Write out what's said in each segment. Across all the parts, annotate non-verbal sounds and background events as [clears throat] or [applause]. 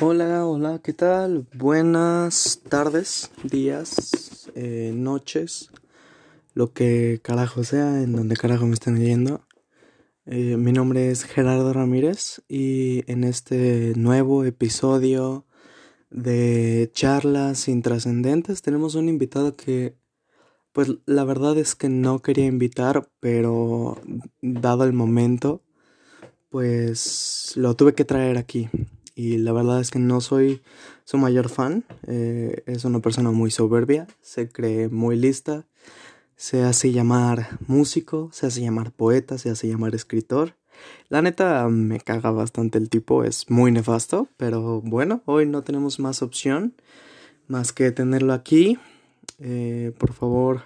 Hola, hola, ¿qué tal? Buenas tardes, días, eh, noches, lo que carajo sea, en donde carajo me estén leyendo. Eh, mi nombre es Gerardo Ramírez y en este nuevo episodio de charlas intrascendentes tenemos un invitado que, pues la verdad es que no quería invitar, pero dado el momento, pues lo tuve que traer aquí y la verdad es que no soy su mayor fan. Eh, es una persona muy soberbia, se cree muy lista, se hace llamar músico, se hace llamar poeta, se hace llamar escritor. La neta me caga bastante el tipo, es muy nefasto, pero bueno, hoy no tenemos más opción más que tenerlo aquí. Eh, por favor,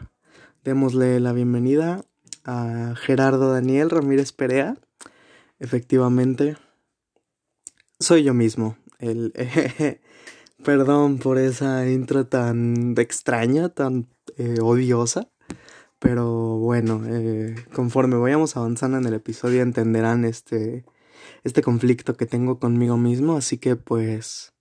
démosle la bienvenida a Gerardo Daniel Ramírez Perea. Efectivamente, soy yo mismo. El, [laughs] perdón por esa intro tan extraña, tan eh, odiosa. Pero bueno, eh, conforme vayamos avanzando en el episodio entenderán este, este conflicto que tengo conmigo mismo. Así que pues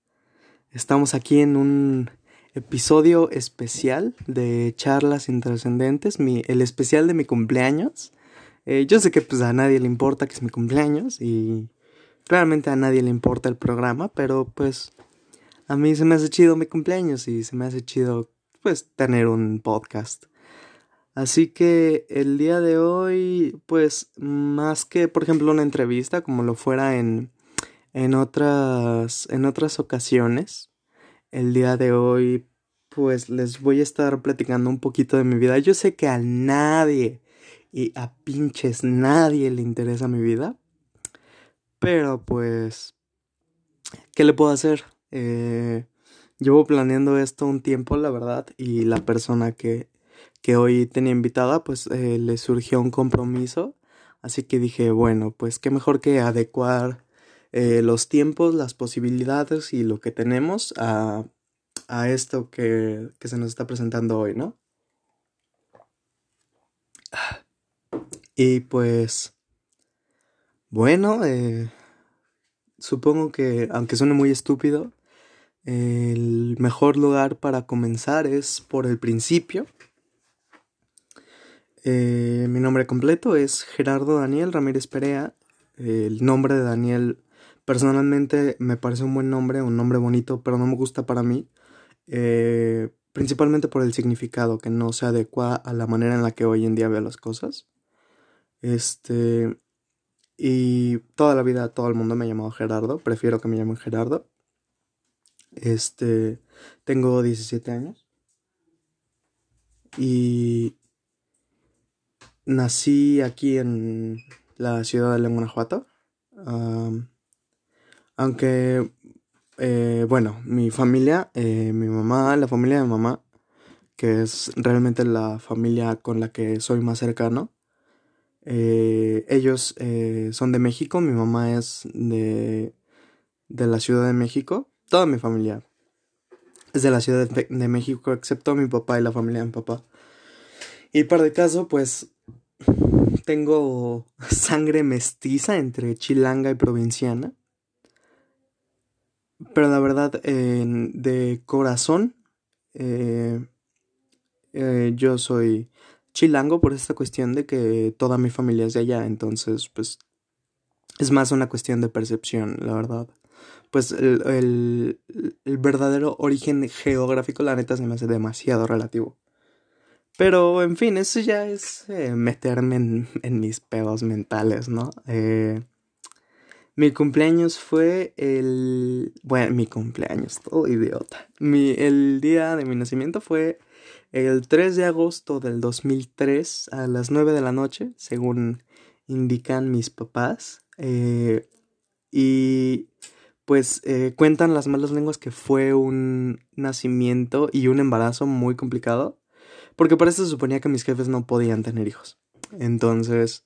estamos aquí en un episodio especial de charlas intrascendentes, mi, el especial de mi cumpleaños. Eh, yo sé que pues a nadie le importa que es mi cumpleaños y Claramente a nadie le importa el programa, pero pues a mí se me hace chido mi cumpleaños y se me hace chido pues tener un podcast. Así que el día de hoy, pues más que por ejemplo una entrevista como lo fuera en, en otras en otras ocasiones, el día de hoy pues les voy a estar platicando un poquito de mi vida. Yo sé que a nadie y a pinches nadie le interesa mi vida, pero pues, ¿qué le puedo hacer? Eh, llevo planeando esto un tiempo, la verdad, y la persona que, que hoy tenía invitada, pues eh, le surgió un compromiso. Así que dije, bueno, pues qué mejor que adecuar eh, los tiempos, las posibilidades y lo que tenemos a, a esto que, que se nos está presentando hoy, ¿no? Y pues bueno, eh, supongo que, aunque suene muy estúpido, el mejor lugar para comenzar es por el principio. Eh, mi nombre completo es Gerardo Daniel Ramírez Perea. El nombre de Daniel personalmente me parece un buen nombre, un nombre bonito, pero no me gusta para mí. Eh, principalmente por el significado que no se adecua a la manera en la que hoy en día veo las cosas. Este, y toda la vida todo el mundo me ha llamado Gerardo. Prefiero que me llamen Gerardo. Este. Tengo 17 años. Y. Nací aquí en la ciudad de Guanajuato. aunque. Eh, bueno, mi familia, eh, mi mamá, la familia de mi mamá, que es realmente la familia con la que soy más cercano, eh, ellos eh, son de México, mi mamá es de, de la Ciudad de México, toda mi familia es de la Ciudad de, de México, excepto mi papá y la familia de mi papá. Y para el caso, pues tengo [laughs] sangre mestiza entre chilanga y provinciana. Pero la verdad, de corazón, eh, yo soy chilango por esta cuestión de que toda mi familia es de allá, entonces pues es más una cuestión de percepción, la verdad. Pues el, el, verdadero origen geográfico, la neta, se me hace demasiado relativo. Pero, en fin, eso ya es eh, meterme en, en, mis pedos mentales, ¿no? Eh, mi cumpleaños fue el... Bueno, mi cumpleaños, todo idiota. Mi, el día de mi nacimiento fue el 3 de agosto del 2003 a las 9 de la noche, según indican mis papás. Eh, y pues eh, cuentan las malas lenguas que fue un nacimiento y un embarazo muy complicado. Porque para eso se suponía que mis jefes no podían tener hijos. Entonces,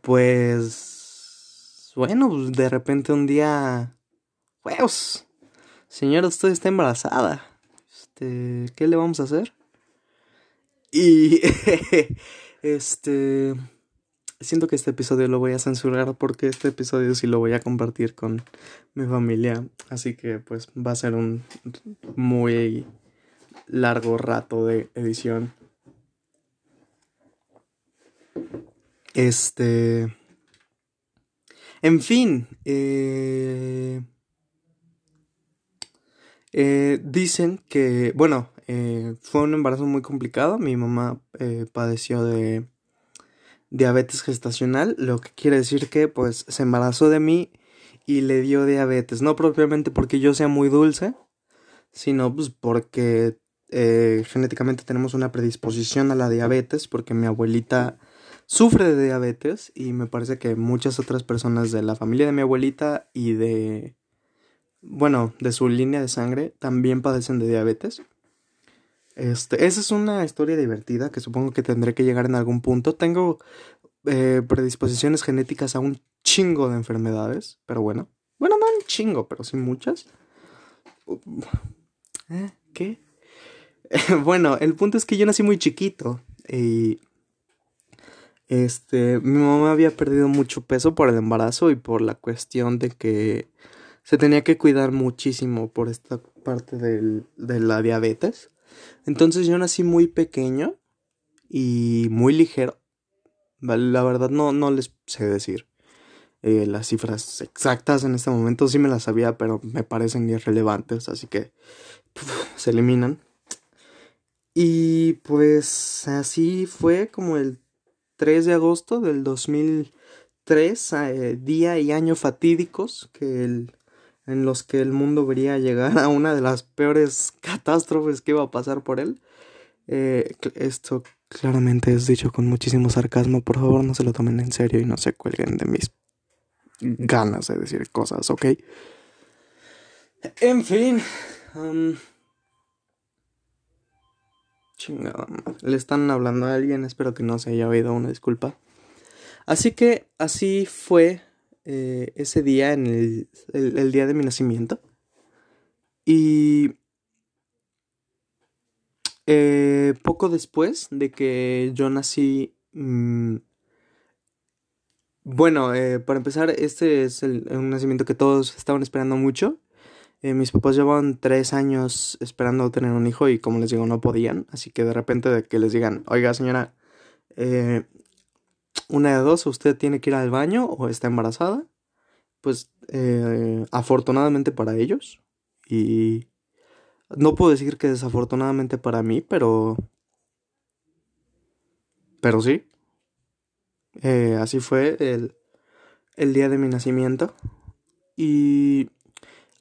pues, bueno, pues, de repente un día, ¡Huevos! Señora, usted está embarazada. Este, ¿qué le vamos a hacer? Y [laughs] este siento que este episodio lo voy a censurar porque este episodio sí lo voy a compartir con mi familia. Así que pues va a ser un muy largo rato de edición. Este... En fin, eh, eh, dicen que, bueno, eh, fue un embarazo muy complicado. Mi mamá padeció de diabetes gestacional, lo que quiere decir que pues se embarazó de mí y le dio diabetes. No propiamente porque yo sea muy dulce, sino pues porque genéticamente tenemos una predisposición a la diabetes, porque mi abuelita sufre de diabetes y me parece que muchas otras personas de la familia de mi abuelita y de, bueno, de su línea de sangre también padecen de diabetes. Este, esa es una historia divertida que supongo que tendré que llegar en algún punto. Tengo eh, predisposiciones genéticas a un chingo de enfermedades, pero bueno. Bueno, no un chingo, pero sí muchas. ¿Eh? ¿Qué? [laughs] bueno, el punto es que yo nací muy chiquito y este, mi mamá había perdido mucho peso por el embarazo y por la cuestión de que se tenía que cuidar muchísimo por esta parte del, de la diabetes. Entonces yo nací muy pequeño y muy ligero. La verdad no, no les sé decir eh, las cifras exactas en este momento. Sí me las sabía, pero me parecen irrelevantes, así que se eliminan. Y pues así fue como el 3 de agosto del 2003, eh, día y año fatídicos que el, en los que el mundo vería llegar a una de las peores catástrofes que iba a pasar por él. Eh, esto claramente es dicho con muchísimo sarcasmo, por favor no se lo tomen en serio y no se cuelguen de mis ganas de decir cosas, ¿ok? En fin. Chingada Le están hablando a alguien, espero que no se haya oído una disculpa. Así que así fue eh, ese día, en el, día de mi nacimiento. Y eh, poco después de que yo nací... Mm, bueno, eh, para empezar, este es un nacimiento que todos estaban esperando mucho. Eh, mis papás llevaban tres años esperando tener un hijo y como les digo no podían, así que de repente de que les digan, oiga señora, una de dos, usted tiene que ir al baño o está embarazada, pues eh, afortunadamente para ellos y no puedo decir que desafortunadamente para mí, pero... Pero sí. así fue el, el día de mi nacimiento. Y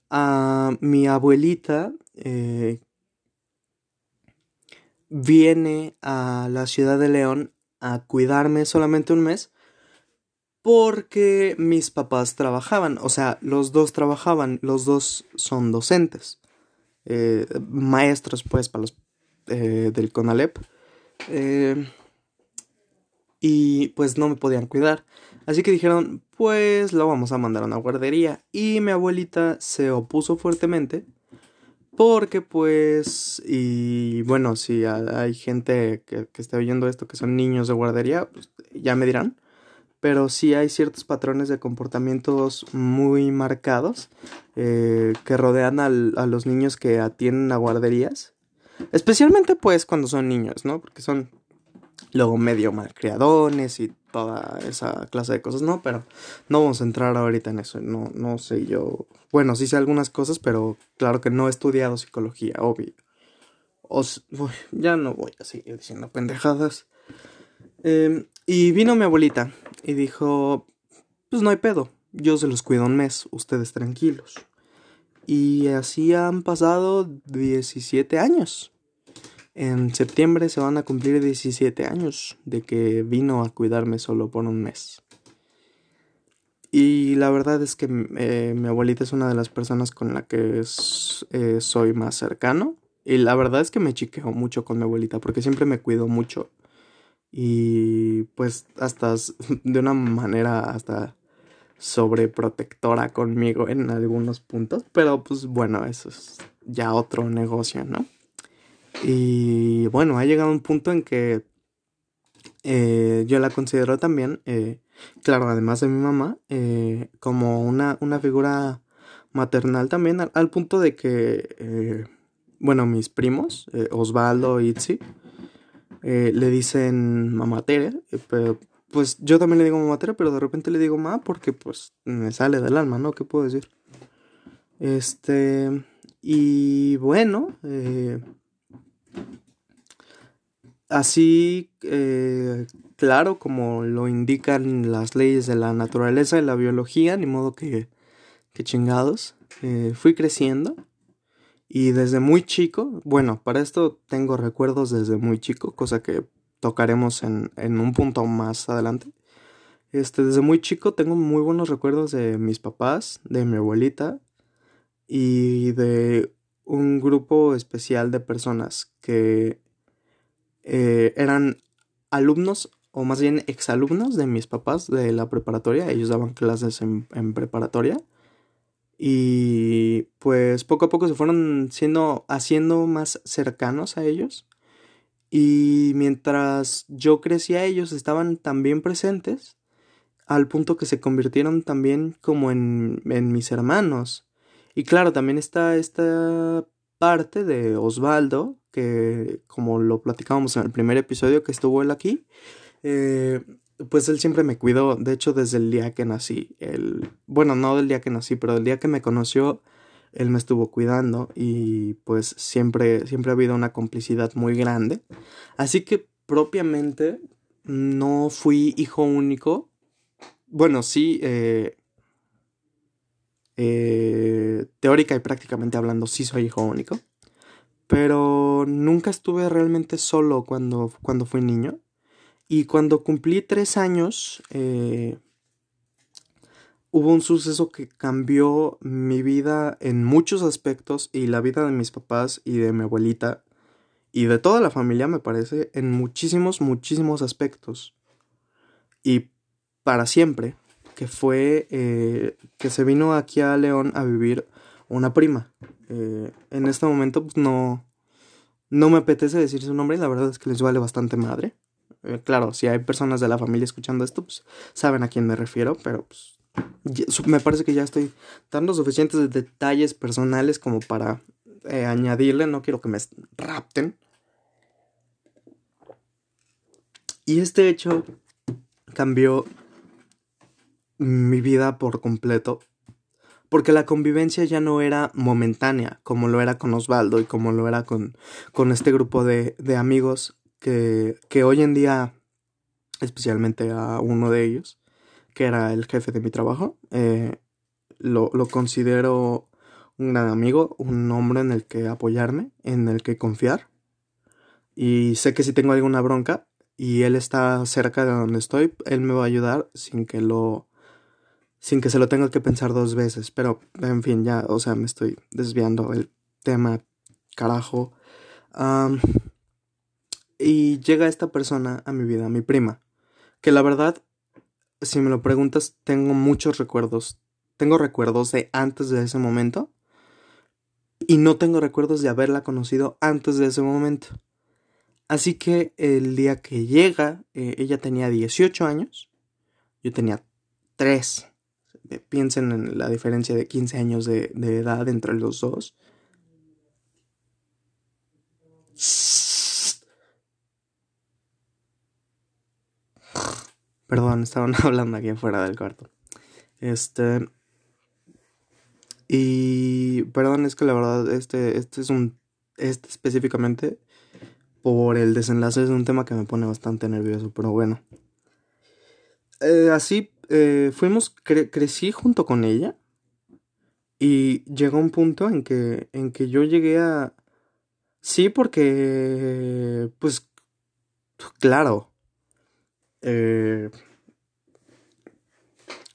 a mi abuelita eh, viene a la ciudad de León a cuidarme solamente un mes porque mis papás trabajaban, o sea, los dos trabajaban, los dos son docentes, eh, maestros pues para los eh, del CONALEP y pues no me podían cuidar. Así que dijeron, pues lo vamos a mandar a una guardería. Y mi abuelita se opuso fuertemente. Porque pues, y bueno, si hay gente que, que esté oyendo esto que son niños de guardería, pues, ya me dirán. Pero sí hay ciertos patrones de comportamientos muy marcados eh, que rodean a los niños que atienden a guarderías. Especialmente pues cuando son niños, ¿no? Porque son luego medio malcriadones y toda esa clase de cosas, no, pero no vamos a entrar ahorita en eso, no, no sé yo, bueno, sí sé algunas cosas, pero claro que no he estudiado psicología, obvio. ya no voy a seguir diciendo pendejadas. Em, y vino mi abuelita y dijo, pues no hay pedo, yo se los cuido un mes, ustedes tranquilos. Y así han pasado 17 años. En septiembre se van a cumplir 17 años de que vino a cuidarme solo por un mes. Y la verdad es que eh, mi abuelita es una de las personas con la que eh, soy más cercano. Y la verdad es que me chiqueo mucho con mi abuelita porque siempre me cuido mucho. Y pues hasta [laughs] de una manera hasta sobreprotectora conmigo en algunos puntos. Pero pues bueno, eso es ya otro negocio, ¿no? Y bueno, ha llegado un punto en que eh, yo la considero también, eh, claro, además de mi mamá, eh, como una, una figura maternal también, al, punto de que, bueno, mis primos, Osvaldo y Itzi, le dicen mamá Tere, pero pues yo también le digo mamá Tere, pero de repente le digo ma porque pues me sale del alma, ¿no? ¿Qué puedo decir? Este, y bueno, Así, eh, claro, como lo indican las leyes de la naturaleza y la biología, ni modo que, que chingados, eh, fui creciendo y desde muy chico, bueno, para esto tengo recuerdos desde muy chico, cosa que tocaremos en, en un punto más adelante. Este, desde muy chico tengo muy buenos recuerdos de mis papás, de mi abuelita y de un grupo especial de personas que eh, eran alumnos o más bien exalumnos de mis papás de la preparatoria. Ellos daban clases en, preparatoria. Y pues poco a poco se fueron siendo, haciendo más cercanos a ellos. Y mientras yo crecía, ellos estaban también presentes, al punto que se convirtieron también como en, en mis hermanos. Y claro, también está esta parte de Osvaldo, que como lo platicábamos en el primer episodio que estuvo él aquí, eh, pues él siempre me cuidó, de hecho desde el día que nací, el, bueno, no del día que nací, pero del día que me conoció, él me estuvo cuidando y pues siempre, siempre ha habido una complicidad muy grande. Así que propiamente no fui hijo único. Bueno, sí, eh, eh, teórica y prácticamente hablando, sí soy hijo único. Pero nunca estuve realmente solo cuando, cuando fui niño. Y cuando cumplí tres años, eh, hubo un suceso que cambió mi vida en muchos aspectos y la vida de mis papás y de mi abuelita y de toda la familia, me parece, en muchísimos, muchísimos aspectos. Y para siempre, que fue eh, que se vino aquí a León a vivir una prima. Eh, en este momento pues, no, no me apetece decir su nombre la verdad es que les vale bastante madre. Eh, claro, si hay personas de la familia escuchando esto, pues saben a quién me refiero, pero pues me parece que ya estoy dando suficientes detalles personales como para eh, añadirle, no quiero que me rapten. Y este hecho cambió mi vida por completo porque la convivencia ya no era momentánea, como lo era con Osvaldo y como lo era con, con este grupo de, de amigos que, que, hoy en día, especialmente a uno de ellos, que era el jefe de mi trabajo, eh, lo, lo considero un gran amigo, un hombre en el que apoyarme, en el que confiar. Y sé que si tengo alguna bronca y él está cerca de donde estoy, él me va a ayudar sin que lo sin que se lo tenga que pensar dos veces. Pero, en fin, ya, o sea, me estoy desviando el tema, carajo. y llega esta persona a mi vida, mi prima, que la verdad, si me lo preguntas, tengo muchos recuerdos. Tengo recuerdos de antes de ese momento y no tengo recuerdos de haberla conocido antes de ese momento. Así que el día que llega, eh, ella tenía 18 años, yo tenía 3 piensen en la diferencia de 15 años de, edad entre los dos. Perdón, estaban [laughs] hablando aquí afuera del cuarto. Este. Y. Perdón, es que la verdad, este, este es un. Este específicamente. Por el desenlace es un tema que me pone bastante nervioso, pero bueno. Eh, así eh, fuimos, crecí junto con ella y llegó un punto en que, en que yo llegué a... Sí, porque, pues, claro, eh,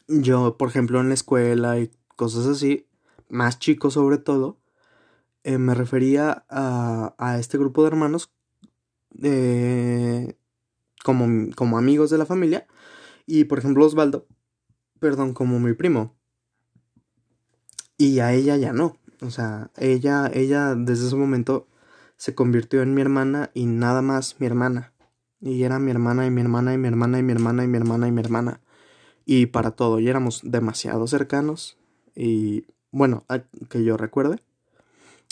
yo, por ejemplo, en la escuela y cosas así, más chicos sobre todo, eh, me refería a, a, este grupo de hermanos como, como amigos de la familia y por ejemplo Osvaldo, perdón, como mi primo. Y a ella ya no. O sea, ella, ella desde ese momento se convirtió en mi hermana y nada más mi hermana. Y era mi hermana y mi hermana y mi hermana y mi hermana y mi hermana y mi hermana. Y para todo, y éramos demasiado cercanos. Y bueno, que yo recuerde.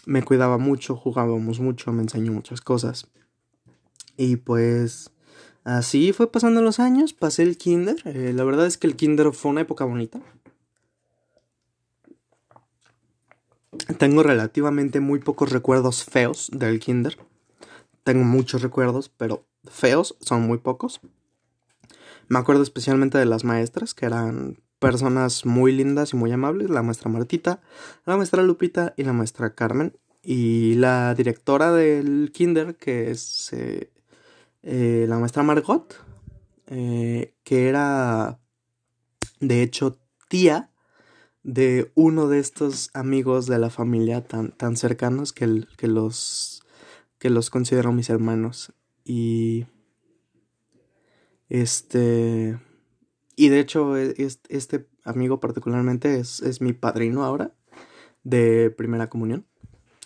Me cuidaba mucho, jugábamos mucho, me enseñó muchas cosas. Y pues así fue pasando los años, pasé el kinder. Eh, la verdad es que el kinder fue una época bonita. Tengo relativamente muy pocos recuerdos feos del kinder. Tengo muchos recuerdos, pero feos son muy pocos. Me acuerdo especialmente de las maestras, que eran personas muy lindas y muy amables, la maestra Martita, la maestra Lupita y la maestra Carmen. Y la directora del kinder, que es eh, la maestra Margot, eh, que era de hecho tía de uno de estos amigos de la familia tan, tan cercanos que, que, los, que los considero mis hermanos. Y este... Y de hecho, e, este amigo particularmente es, es mi padrino ahora de primera comunión,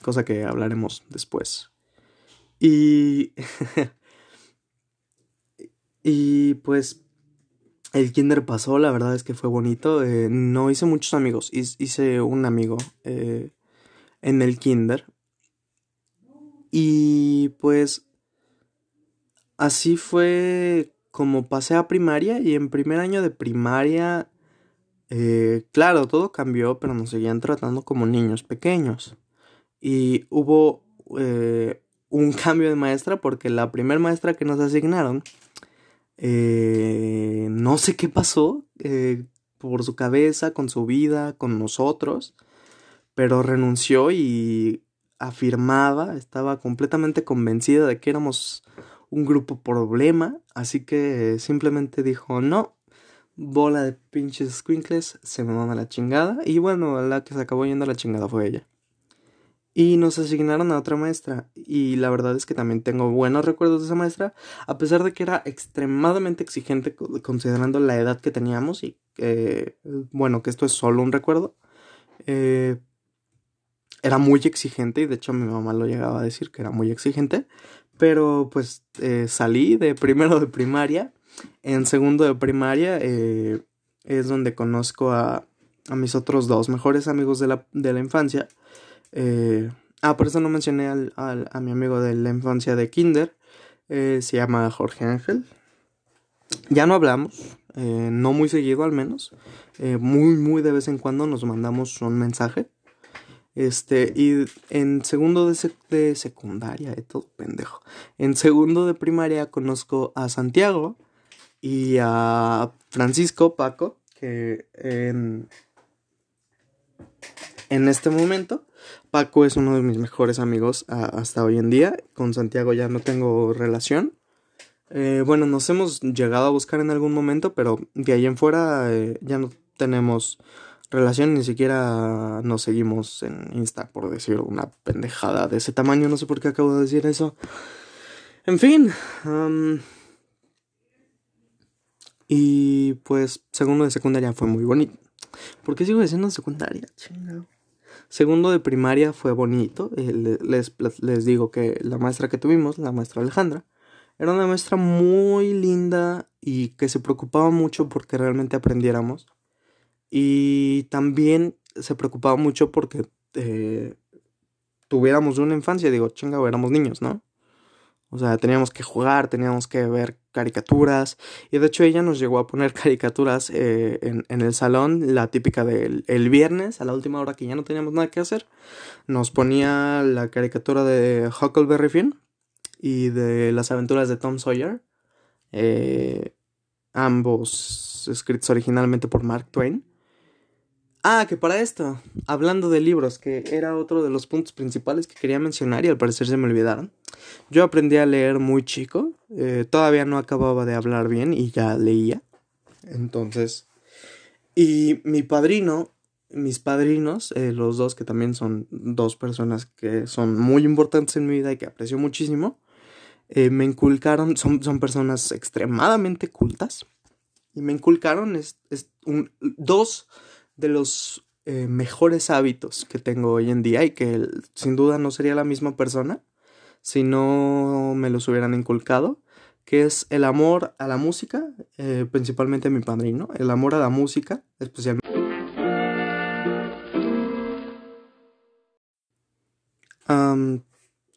cosa que hablaremos después. Y... [laughs] y pues el kinder pasó, la verdad es que fue bonito. Eh, no hice muchos amigos, hice un amigo eh, en el kinder. Y pues así fue como pasé a primaria y en primer año de primaria, eh, claro, todo cambió, pero nos seguían tratando como niños pequeños. Y hubo un [laughs] cambio de maestra porque la primera maestra que nos asignaron eh, no sé qué pasó eh, por su cabeza, con su vida, con nosotros, pero renunció y afirmaba, estaba completamente convencida de que éramos un grupo problema, así que simplemente dijo, no, bola de pinches squinkles, se me manda la chingada, y bueno, la que se acabó yendo a la chingada fue ella. Y nos asignaron a otra maestra. Y la verdad es que también tengo buenos recuerdos de esa maestra. A pesar de que era extremadamente exigente considerando la edad que teníamos. Y bueno, que esto es solo un recuerdo. Eh, era muy exigente y de hecho mi mamá lo llegaba a decir que era muy exigente. Pero pues eh, salí de primero de primaria. En segundo de primaria eh, es donde conozco a, a mis otros dos mejores amigos de la, de la infancia eh, ah, por eso no mencioné al, a mi amigo de la infancia de Kinder. Eh, se llama Jorge Ángel. Ya no hablamos, eh, no muy seguido al menos. muy, muy de vez en cuando nos mandamos un mensaje. Este, y en segundo de, de secundaria, de todo pendejo. En segundo de primaria conozco a Santiago y a Francisco Paco, que en, en este momento Paco es uno de mis mejores amigos hasta hoy en día. Con Santiago ya no tengo relación. Eh, bueno, nos hemos llegado a buscar en algún momento, pero de ahí en fuera eh, ya no tenemos relación, ni siquiera nos seguimos en Insta, por decir una pendejada de ese tamaño. No sé por qué acabo de decir eso. En fin. y pues, segundo de secundaria fue muy bonito. ¿Por qué sigo diciendo secundaria? Chingado. Segundo de primaria fue bonito. Eh, les, les, digo que la maestra que tuvimos, la maestra Alejandra, era una maestra muy linda y que se preocupaba mucho porque realmente aprendiéramos. Y también se preocupaba mucho porque eh, tuviéramos una infancia. Digo, chinga, éramos niños, ¿no? O sea, teníamos que jugar, teníamos que ver caricaturas. Y de hecho ella nos llegó a poner [laughs] caricaturas eh, en, el salón, la típica del el viernes, a la última hora que ya no teníamos nada que hacer. Nos ponía la caricatura de Huckleberry Finn y de las aventuras de Tom Sawyer. Eh, ambos escritos originalmente por Mark Twain. Ah, que para esto, hablando de libros, que era otro de los puntos principales que quería mencionar y al parecer se me olvidaron. Yo aprendí a leer muy chico, eh, todavía no acababa de hablar bien y ya leía. Entonces, y mi padrino, mis padrinos, eh, los dos que también son dos personas que son muy importantes en mi vida y que aprecio muchísimo, eh, me inculcaron, son, son personas extremadamente cultas y me inculcaron es, un, dos de los mejores hábitos que tengo hoy en día y que sin duda no sería la misma persona si no me los hubieran inculcado, que es el amor a la música, eh, principalmente mi padrino, el amor a la música, especialmente.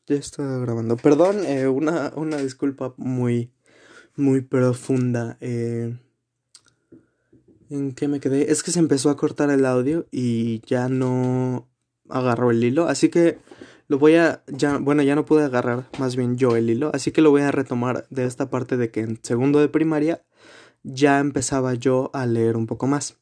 ya está grabando. Perdón, eh, una, una, disculpa muy, muy profunda. Eh, ¿En qué me quedé? Es que se empezó a cortar el audio y ya no agarró el hilo. Así que lo voy a. Ya, bueno, ya no pude agarrar más bien yo el hilo. Así que lo voy a retomar de esta parte de que en segundo de primaria ya empezaba yo a leer un poco más.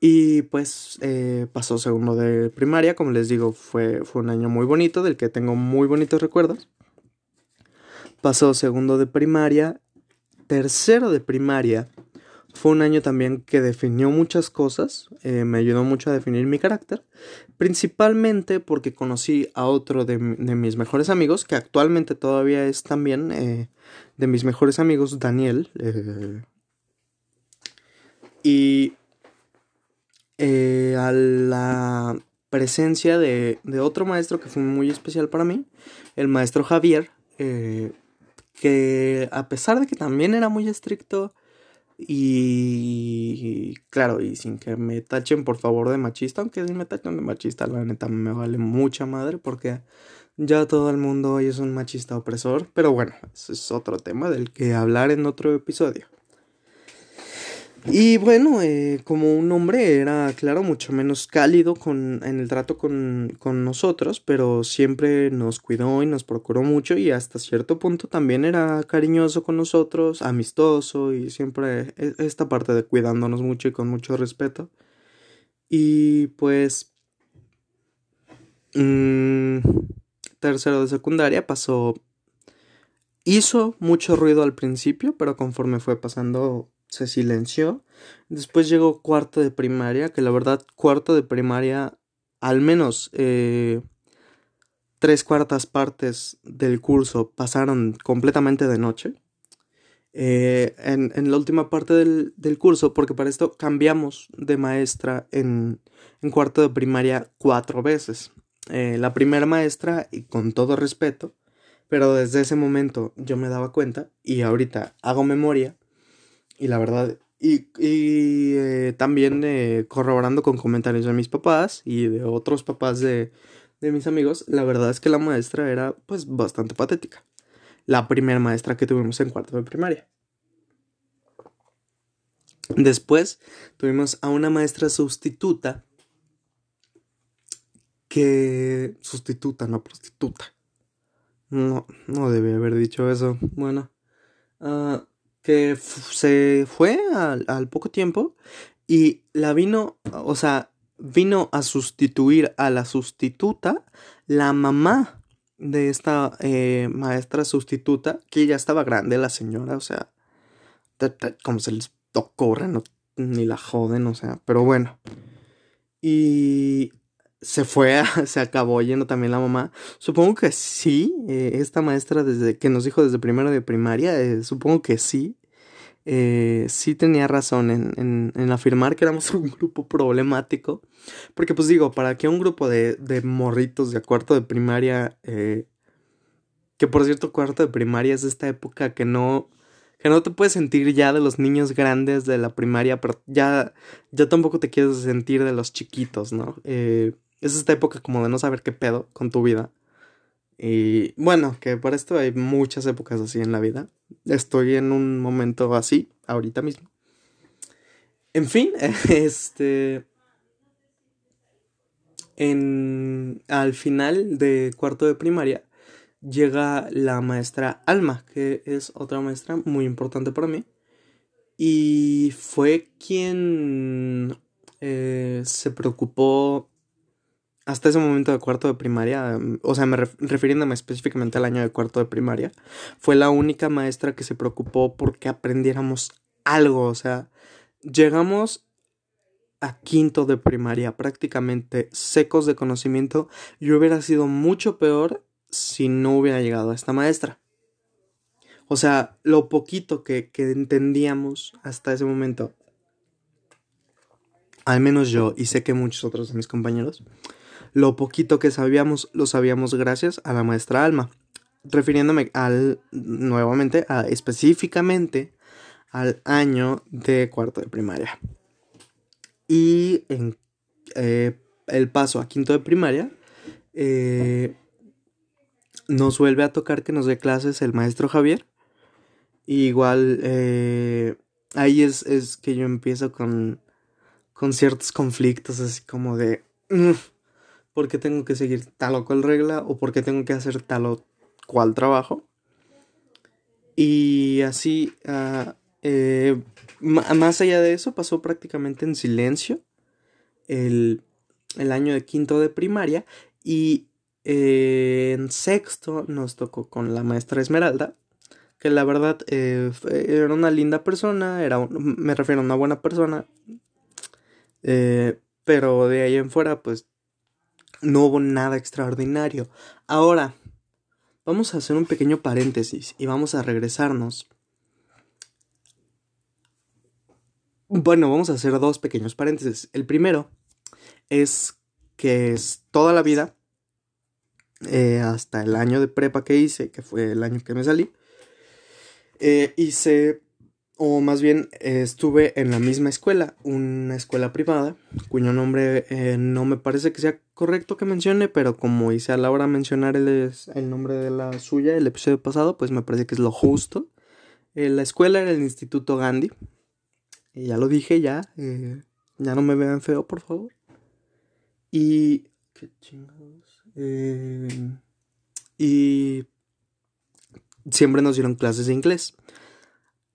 Y pues eh, pasó segundo de primaria, como les digo, fue, fue un año muy bonito, del que tengo muy bonitos recuerdos. Pasó segundo de primaria, tercero de primaria, fue un año también que definió muchas cosas, eh, me ayudó mucho a definir mi carácter, principalmente porque conocí a otro de, mis mejores amigos, que actualmente todavía es también eh, de mis mejores amigos, Daniel. y eh, a la presencia de, otro maestro que fue muy especial para mí, el maestro Javier, eh, que a pesar de que también era muy estricto y claro, y sin que me tachen por favor de machista, aunque si me tachen de machista, la neta me vale mucha madre porque ya todo el mundo hoy es un machista opresor, pero bueno, ese es otro tema del que hablar en otro episodio. Y bueno, eh, como un hombre era, claro, mucho menos cálido con, en el trato con, con, nosotros, pero siempre nos cuidó y nos procuró mucho y hasta cierto punto también era cariñoso con nosotros, amistoso y siempre e, esta parte de cuidándonos mucho y con mucho respeto. Y pues... Mmm, tercero de secundaria pasó... Hizo mucho ruido al principio, pero conforme fue pasando se silenció. Después llegó cuarto de primaria, que la verdad cuarto de primaria, al menos eh, tres cuartas partes del curso pasaron completamente de noche. Eh, en, en, la última parte del, del, curso, porque para esto cambiamos de maestra en, en cuarto de primaria cuatro veces. Eh, la primera maestra, y con todo respeto, pero desde ese momento yo me daba cuenta, y ahorita hago memoria, y la verdad, y, y eh, también eh, corroborando con comentarios de mis papás y de otros papás de, de mis amigos, la verdad es que la maestra era pues bastante patética. La primera maestra que tuvimos en cuarto de primaria. Después tuvimos a una maestra sustituta que... Sustituta, no prostituta. No, no debe haber dicho eso. Bueno. Uh, que se fue al, poco tiempo y la vino, o sea, vino a sustituir a la sustituta, la mamá de esta eh, maestra sustituta, que ya estaba grande la señora, o sea, como se les ocurre, no, ni la joden, o sea, pero bueno. Y se fue, [laughs] se acabó yendo también la mamá. Supongo que sí, eh, esta maestra desde que nos dijo desde primero de primaria, eh, supongo que sí. Eh, sí tenía razón en, en, afirmar que éramos [laughs] un grupo problemático. Porque pues digo, para que un grupo de, de morritos de cuarto de primaria, que por cierto cuarto de primaria es esta época que no, que no te puedes sentir ya de los niños grandes de la primaria, pero ya, ya tampoco te quieres sentir de los chiquitos, ¿no? Es esta época como de no saber qué pedo con tu vida. Y bueno, que por esto hay muchas épocas así en la vida. Estoy en un momento así, ahorita mismo. En fin, [laughs] este... En, al final de cuarto de primaria llega la maestra Alma, que es otra maestra muy importante para mí. Y fue quien eh, se preocupó hasta ese momento de cuarto de primaria, o sea, me refiriéndome específicamente al año de cuarto de primaria, fue la única maestra que se preocupó porque aprendiéramos algo, o sea, llegamos a quinto de primaria prácticamente secos de conocimiento y hubiera sido mucho peor si no hubiera llegado a esta maestra. O sea, lo poquito que, que entendíamos hasta ese momento, al menos yo y sé que muchos otros de mis compañeros, lo poquito que sabíamos lo sabíamos gracias a la maestra Alma. refiriéndome al, nuevamente, a, específicamente al año de cuarto de primaria. Y en eh, el paso a quinto de primaria, eh, nos vuelve a tocar que nos dé clases el maestro Javier. igual eh, ahí es, es, que yo empiezo con, con ciertos conflictos, así como de, mm, ¿por qué tengo que seguir tal o cual regla? ¿O por qué tengo que hacer tal o cual trabajo? Y así, uh, eh, más allá de eso, pasó prácticamente en silencio el, el año de quinto de primaria y eh, en sexto nos tocó con la maestra Esmeralda, que la verdad eh, era una linda persona, era me refiero a una buena persona, pero de ahí en fuera pues no hubo nada extraordinario. Ahora, vamos a hacer un pequeño paréntesis y vamos a regresarnos Bueno, vamos a hacer dos pequeños paréntesis. El primero es que es toda la vida, eh, hasta el año de prepa que hice, que fue el año que me salí, eh, hice, o más bien estuve en la misma escuela, una escuela privada, cuyo nombre eh, no me parece que sea correcto que mencione, pero como hice a la hora mencionar el, nombre de la suya el episodio pasado, pues me parece que es lo justo. la escuela era el Instituto Gandhi, ya lo dije, ya. Eh, ya no me vean feo, por favor. Y. ¿Qué chingados? Eh, y. Siempre nos dieron clases de inglés.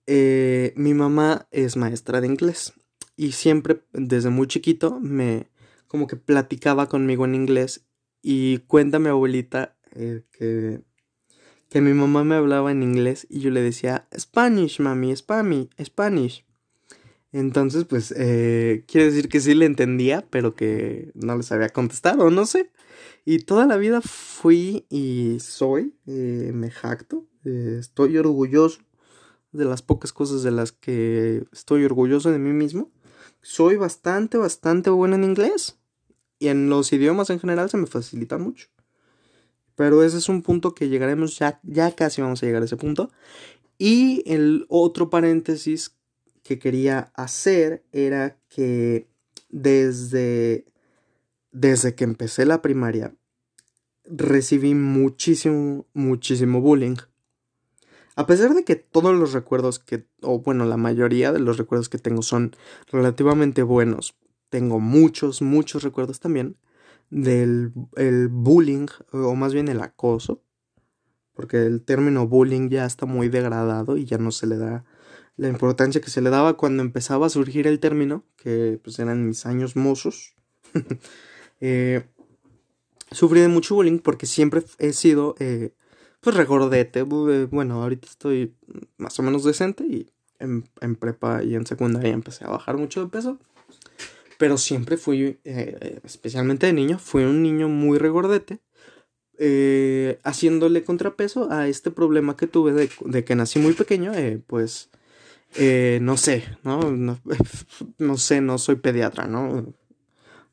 Eh, mi mamá es maestra de inglés. Y siempre, desde muy chiquito, me. Como que platicaba conmigo en inglés. Y cuenta mi abuelita que. Que mi mamá me hablaba en inglés y yo le decía, Spanish, mami, Spanish, Spanish. Entonces, pues, eh, quiere decir que sí le entendía, pero que no les había contestado, no sé. Y toda la vida fui y soy, eh, me jacto, eh, estoy orgulloso de las pocas cosas de las que estoy orgulloso de mí mismo. Soy bastante, bastante bueno en inglés. Y en los idiomas en general se me facilita mucho. Pero ese es un punto que llegaremos, ya, ya casi vamos a llegar a ese punto. Y el otro paréntesis que quería hacer era que desde, desde que empecé la primaria recibí muchísimo, muchísimo bullying. A pesar de que todos los recuerdos que, o bueno, la mayoría de los recuerdos que tengo son relativamente buenos, tengo muchos, muchos recuerdos también del el bullying, o más bien el acoso, porque el término bullying ya está muy degradado y ya no se le da la importancia que se le daba cuando empezaba a surgir el término, que pues eran mis años mozos. [laughs] eh, sufrí de mucho bullying porque siempre he sido eh, pues regordete. Eh, bueno, ahorita estoy más o menos decente y en, prepa y en secundaria empecé a bajar mucho de peso. Pero siempre fui, eh, especialmente de niño, fui un niño muy regordete. haciéndole contrapeso a este problema que tuve de, de que nací muy pequeño, pues eh, no sé, ¿no? ¿no? [laughs] sé, no soy pediatra, ¿no?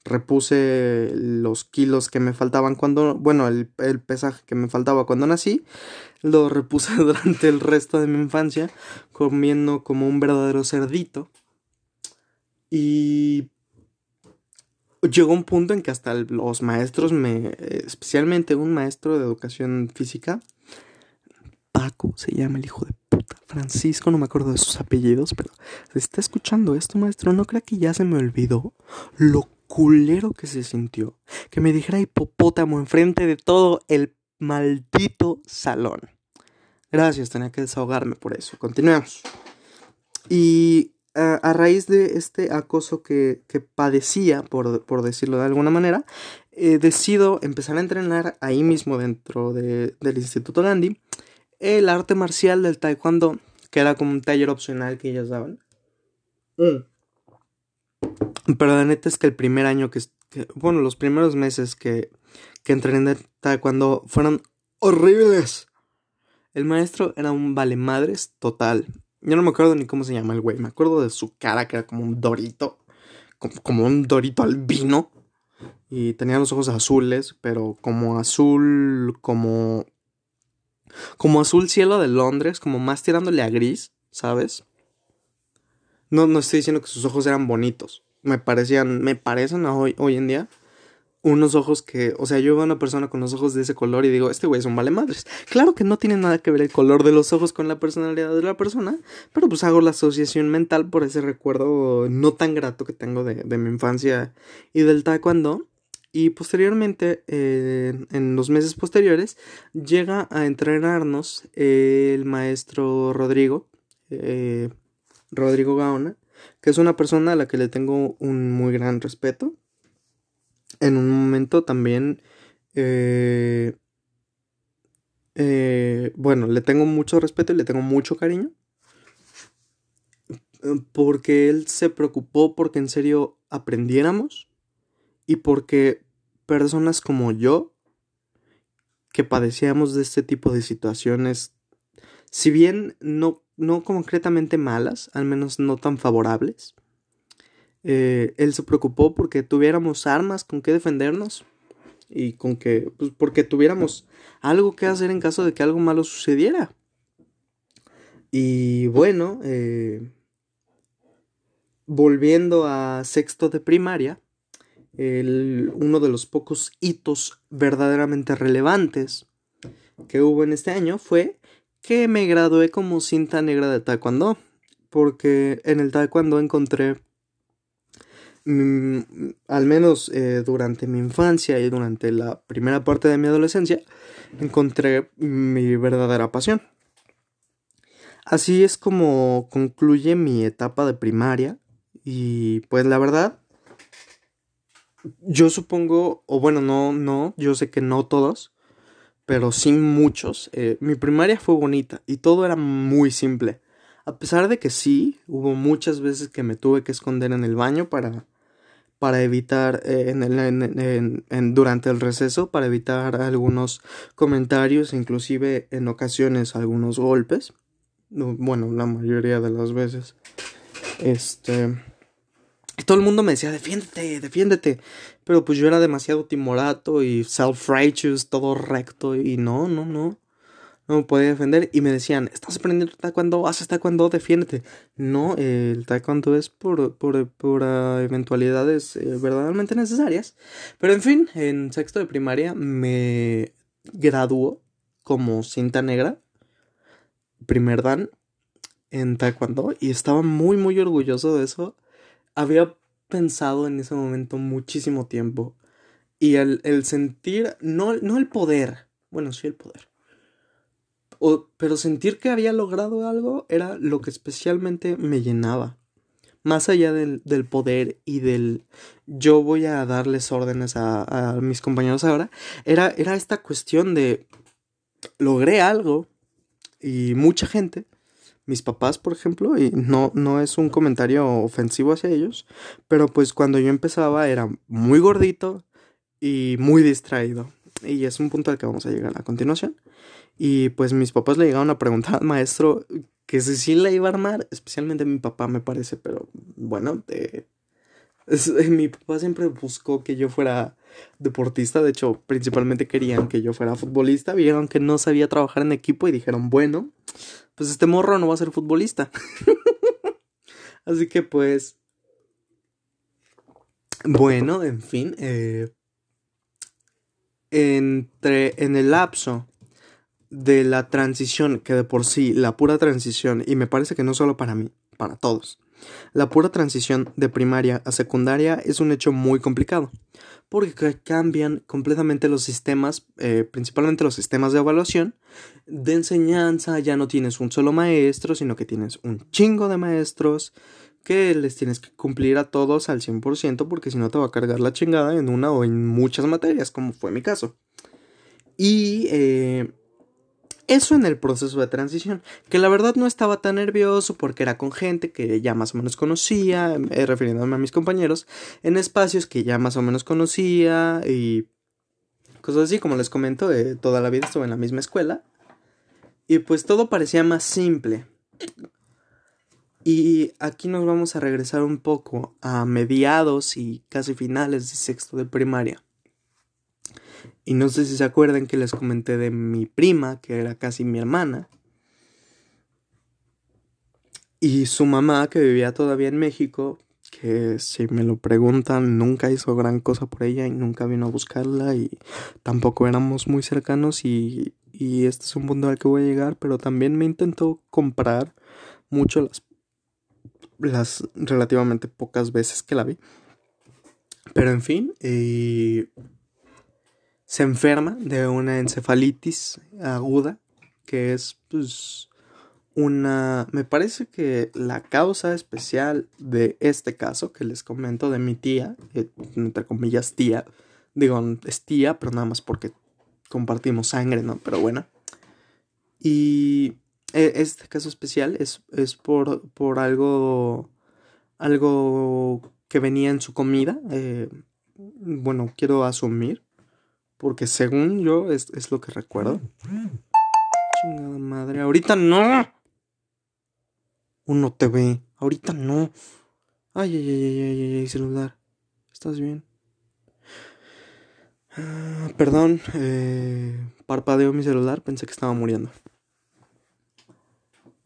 Repuse los kilos que me faltaban cuando, bueno, el, el pesaje que me faltaba cuando nací, lo repuse [laughs] durante el resto de mi infancia, comiendo como un verdadero cerdito. Y llegó un punto en que hasta los maestros me, especialmente un maestro de educación física, Paco se llama el hijo de Francisco, no me acuerdo de sus apellidos, pero se está escuchando esto, maestro, no crea que ya se me olvidó lo culero que se sintió. Que me dijera hipopótamo enfrente de todo el maldito salón. Gracias, tenía que desahogarme por eso. Continuemos. Y a, raíz de este acoso que, padecía, por, decirlo de alguna manera, eh, decido empezar a entrenar ahí mismo dentro del Instituto Gandhi el arte marcial del taekwondo, que era como un taller opcional que ellos daban. Pero la neta es que el primer año que, bueno, los primeros meses que, que entrené taekwondo fueron horribles. El maestro era un vale madres total. Yo no me acuerdo ni cómo se llama el güey. Me acuerdo de su cara que era como un dorito. Como, como un dorito albino. Y tenía los ojos azules, pero como azul, como como azul cielo de Londres, como más tirándole a gris, ¿sabes? No, no estoy diciendo que sus ojos eran bonitos. Me parecían, me parecen hoy, hoy en día unos ojos que, o sea, yo veo a una persona con los ojos de ese color y digo, este güey es un vale madres. Claro que no tiene nada que ver el color de los ojos con la personalidad de la persona, pero pues hago la asociación mental por ese recuerdo no tan grato que tengo de, de mi infancia y del taekwondo. Y posteriormente, eh, en los meses posteriores, llega a entrenarnos el maestro Rodrigo, eh, Rodrigo Gaona, que es una persona a la que le tengo un muy gran respeto. En un momento también, eh, bueno, le tengo mucho respeto y le tengo mucho cariño. Porque él se preocupó porque en serio aprendiéramos y porque personas como yo, que padecíamos de este tipo de situaciones, si bien no, no concretamente malas, al menos no tan favorables, eh, él se preocupó porque tuviéramos armas con que defendernos y con que, pues porque tuviéramos algo que hacer en caso de que algo malo sucediera. Y bueno, eh, volviendo a sexto de primaria, uno de los pocos hitos verdaderamente relevantes que hubo en este año fue que me gradué como cinta negra de taekwondo. Porque en el taekwondo encontré, mm, al menos eh, durante mi infancia y durante la primera parte de mi adolescencia, encontré mi verdadera pasión. Así es como concluye mi etapa de primaria. Y pues la verdad, yo supongo, o bueno, no, no, yo sé que no todos, pero sí muchos. Eh, mi primaria fue bonita y todo era muy simple. A pesar de que sí, hubo muchas veces que me tuve que esconder en el baño para, para evitar, eh, en el, durante el receso, para evitar algunos comentarios, inclusive en ocasiones algunos golpes. Bueno, la mayoría de las veces. Este todo el mundo me decía, defiéndete, defiéndete. Pero pues yo era demasiado timorato y self-righteous, todo recto. Y no, no, no. No me podía defender. Y me decían, estás aprendiendo taekwondo, haces taekwondo, defiéndete. No, el taekwondo es por, por, por eventualidades eh, verdaderamente necesarias. Pero en fin, en sexto de primaria me graduó como cinta negra. Primer dan en taekwondo. Y estaba muy, muy orgulloso de eso había pensado en ese momento muchísimo tiempo. Y el, sentir, no, no el poder, bueno, sí el poder. pero sentir que había logrado algo era lo que especialmente me llenaba. Más allá del, poder y del yo voy a darles órdenes a, a mis compañeros ahora, era, era esta cuestión de logré algo y mucha gente mis papás, por ejemplo, y no, no es un comentario ofensivo hacia ellos, pero pues cuando yo empezaba era muy gordito y muy distraído. Y es un punto al que vamos a llegar a continuación. Y pues mis papás le llegaron a preguntar al maestro que si sí la iba a armar, especialmente mi papá me parece, pero bueno, mi papá siempre buscó que yo fuera deportista, de hecho principalmente querían que yo fuera futbolista, vieron que no sabía trabajar en equipo y dijeron, bueno, pues este morro no va a ser futbolista. [laughs] Así que pues... Bueno, en fin. Eh, entre, en el lapso de la transición, que de por sí, la pura transición, y me parece que no solo para mí, para todos, la pura transición de primaria a secundaria es un hecho muy complicado, porque cambian completamente los sistemas, eh, principalmente los sistemas de evaluación, de enseñanza, ya no tienes un solo maestro, sino que tienes un chingo de maestros que les tienes que cumplir a todos al 100% porque si no te va a cargar la chingada en una o en muchas materias, como fue mi caso. Y eh, eso en el proceso de transición, que la verdad no estaba tan nervioso porque era con gente que ya más o menos conocía, eh, refiriéndome a mis compañeros, en espacios que ya más o menos conocía y cosas así, como les comento, eh, toda la vida estuve en la misma escuela y pues todo parecía más simple. Y aquí nos vamos a regresar un poco a mediados y casi finales de sexto de primaria. Y no sé si se acuerdan que les comenté de mi prima, que era casi mi hermana. Y su mamá, que vivía todavía en México, que si me lo preguntan, nunca hizo gran cosa por ella y nunca vino a buscarla y tampoco éramos muy cercanos y, y este es un punto al que voy a llegar, pero también me intentó comprar mucho las, las relativamente pocas veces que la vi. Pero en fin, eh, se enferma de una encefalitis aguda, que es pues una... Me parece que la causa especial de este caso que les comento de mi tía, eh, entre comillas tía, digo, es tía, pero nada más porque compartimos sangre, ¿no? Pero bueno. Y e, este caso especial es, es por, por algo, algo que venía en su comida. Eh, bueno, quiero asumir, porque según yo es, es lo que recuerdo. Chingada madre, ahorita no uno te ve. Ahorita no. Ay, ay, ay, ay, ay, celular. ¿Estás bien? Ah, perdón, eh, parpadeó mi celular, pensé que estaba muriendo.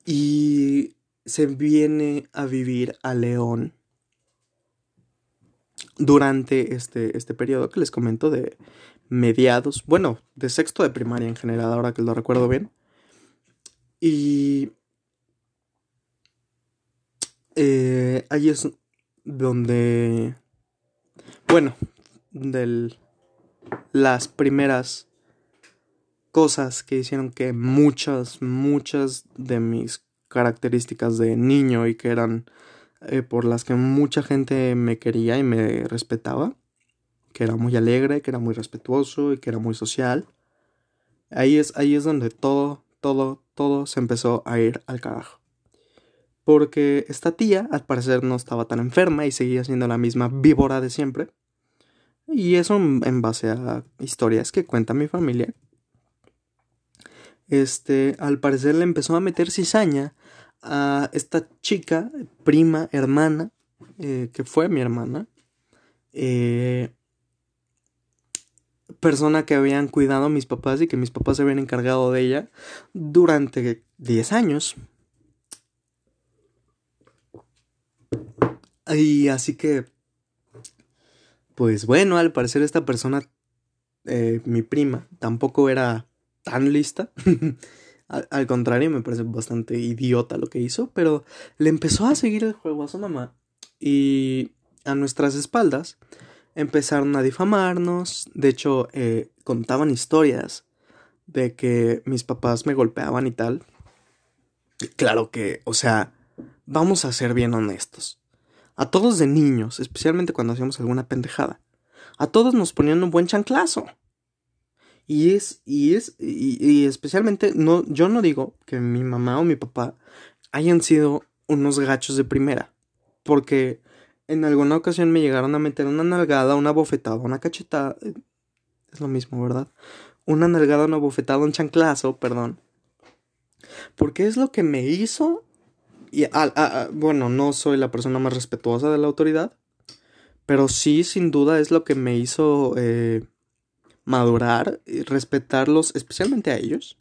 Y se viene a vivir a León durante este, este periodo que les comento de mediados, bueno, de sexto de primaria en general, ahora que lo recuerdo bien. Y eh, ahí es donde, bueno, de las primeras cosas que hicieron que muchas, muchas de mis características de niño y que eran eh, por las que mucha gente me quería y me respetaba, que era muy alegre, que era muy respetuoso y que era muy social. Ahí es, ahí es donde todo, todo, todo se empezó a ir al carajo porque esta tía al parecer no estaba tan enferma y seguía siendo la misma víbora de siempre. Y eso en base a historias que cuenta mi familia. Este, al parecer le empezó a meter cizaña a esta chica, prima, hermana, eh, que fue mi hermana. Eh, persona que habían cuidado a mis papás y que mis papás se habían encargado de ella durante 10 años. Y así que, pues bueno, al parecer esta persona, eh, mi prima, tampoco era tan lista. [laughs] al, contrario, me parece bastante idiota lo que hizo, pero le empezó a seguir el juego a su mamá y a nuestras espaldas empezaron a difamarnos. De hecho, eh, contaban historias de que mis papás me golpeaban y tal. Claro que, o sea, vamos a ser bien honestos. A todos de niños, especialmente cuando hacíamos alguna pendejada. A todos nos ponían un buen chanclazo. Y es, y es, y, especialmente, no, yo no digo que mi mamá o mi papá hayan sido unos gachos de primera. Porque en alguna ocasión me llegaron a meter una nalgada, una bofetada, una cachetada. Es lo mismo, ¿verdad? Una nalgada, una bofetada, un chanclazo, perdón. Porque es lo que me hizo y bueno, no soy la persona más respetuosa de la autoridad, pero sí, sin duda, es lo que me hizo eh, madurar y respetarlos, especialmente a ellos.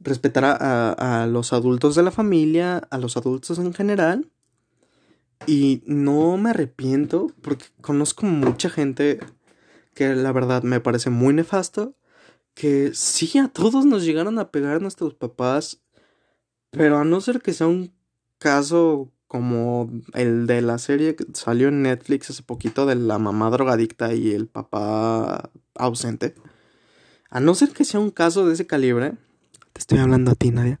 Respetar a, a, los adultos de la familia, a los adultos en general. Y no me arrepiento porque conozco mucha gente que la verdad me parece muy nefasto. Que sí, a todos nos llegaron a pegar nuestros papás. Pero a no ser que sea un caso como el de la serie que salió en Netflix hace poquito de la mamá drogadicta y el papá ausente. A no ser que sea un caso de ese calibre, te estoy hablando a ti, Nadia.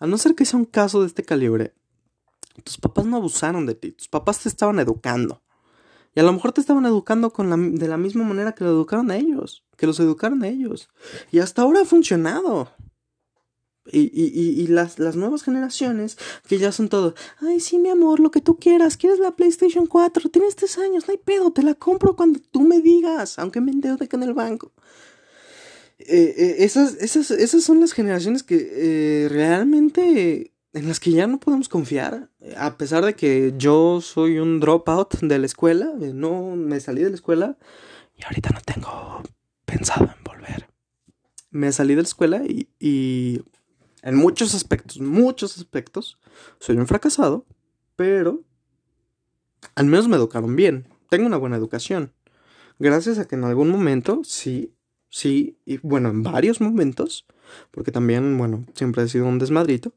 A no ser que sea un caso de este calibre, tus papás no abusaron de ti, tus papás te estaban educando. Y a lo mejor te estaban educando con la, de la misma manera que lo educaron a ellos, que los educaron a ellos. Y hasta ahora ha funcionado. Y, y, y, las, las, nuevas generaciones que ya son todo, ay, sí, mi amor, lo que tú quieras, quieres la PlayStation 4, tienes tres años, no hay pedo, te la compro cuando tú me digas, aunque me endeude en el banco. Eh, eh, esas, esas, esas son las generaciones que eh, realmente en las que ya no podemos confiar, a pesar de que yo soy un dropout de la escuela, no me salí de la escuela y ahorita no tengo pensado en volver. Me salí de la escuela y, y en muchos aspectos, muchos aspectos, soy un fracasado, pero al menos me educaron bien. Tengo una buena educación. Gracias a que en algún momento, sí, sí, y bueno, en varios momentos, porque también, bueno, siempre he sido un desmadrito,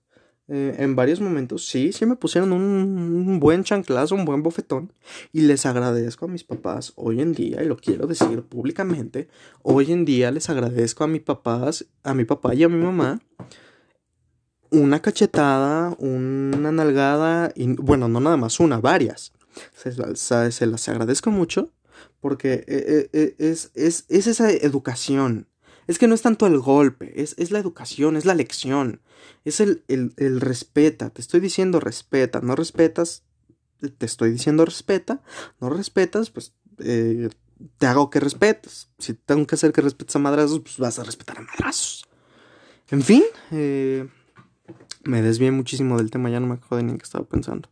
eh, en varios momentos, sí, sí me pusieron un, buen chanclazo, un buen bofetón. Y les agradezco a mis papás hoy en día, y lo quiero decir públicamente, hoy en día les agradezco a mis papás, a mi papá y a mi mamá, una cachetada, una nalgada, y bueno, no nada más una, varias. Se, se las agradezco mucho porque eh, eh, es, es, es esa educación es que no es tanto el golpe, es, es la educación, es la lección, es el, el, respeta. Te estoy diciendo respeta, no respetas, te estoy diciendo respeta, no respetas, pues eh, te hago que respetes. Si tengo que hacer que respetes a madrazos, pues vas a respetar a madrazos. En fin, eh, me desvié muchísimo del tema, ya no me acuerdo ni en qué estaba pensando.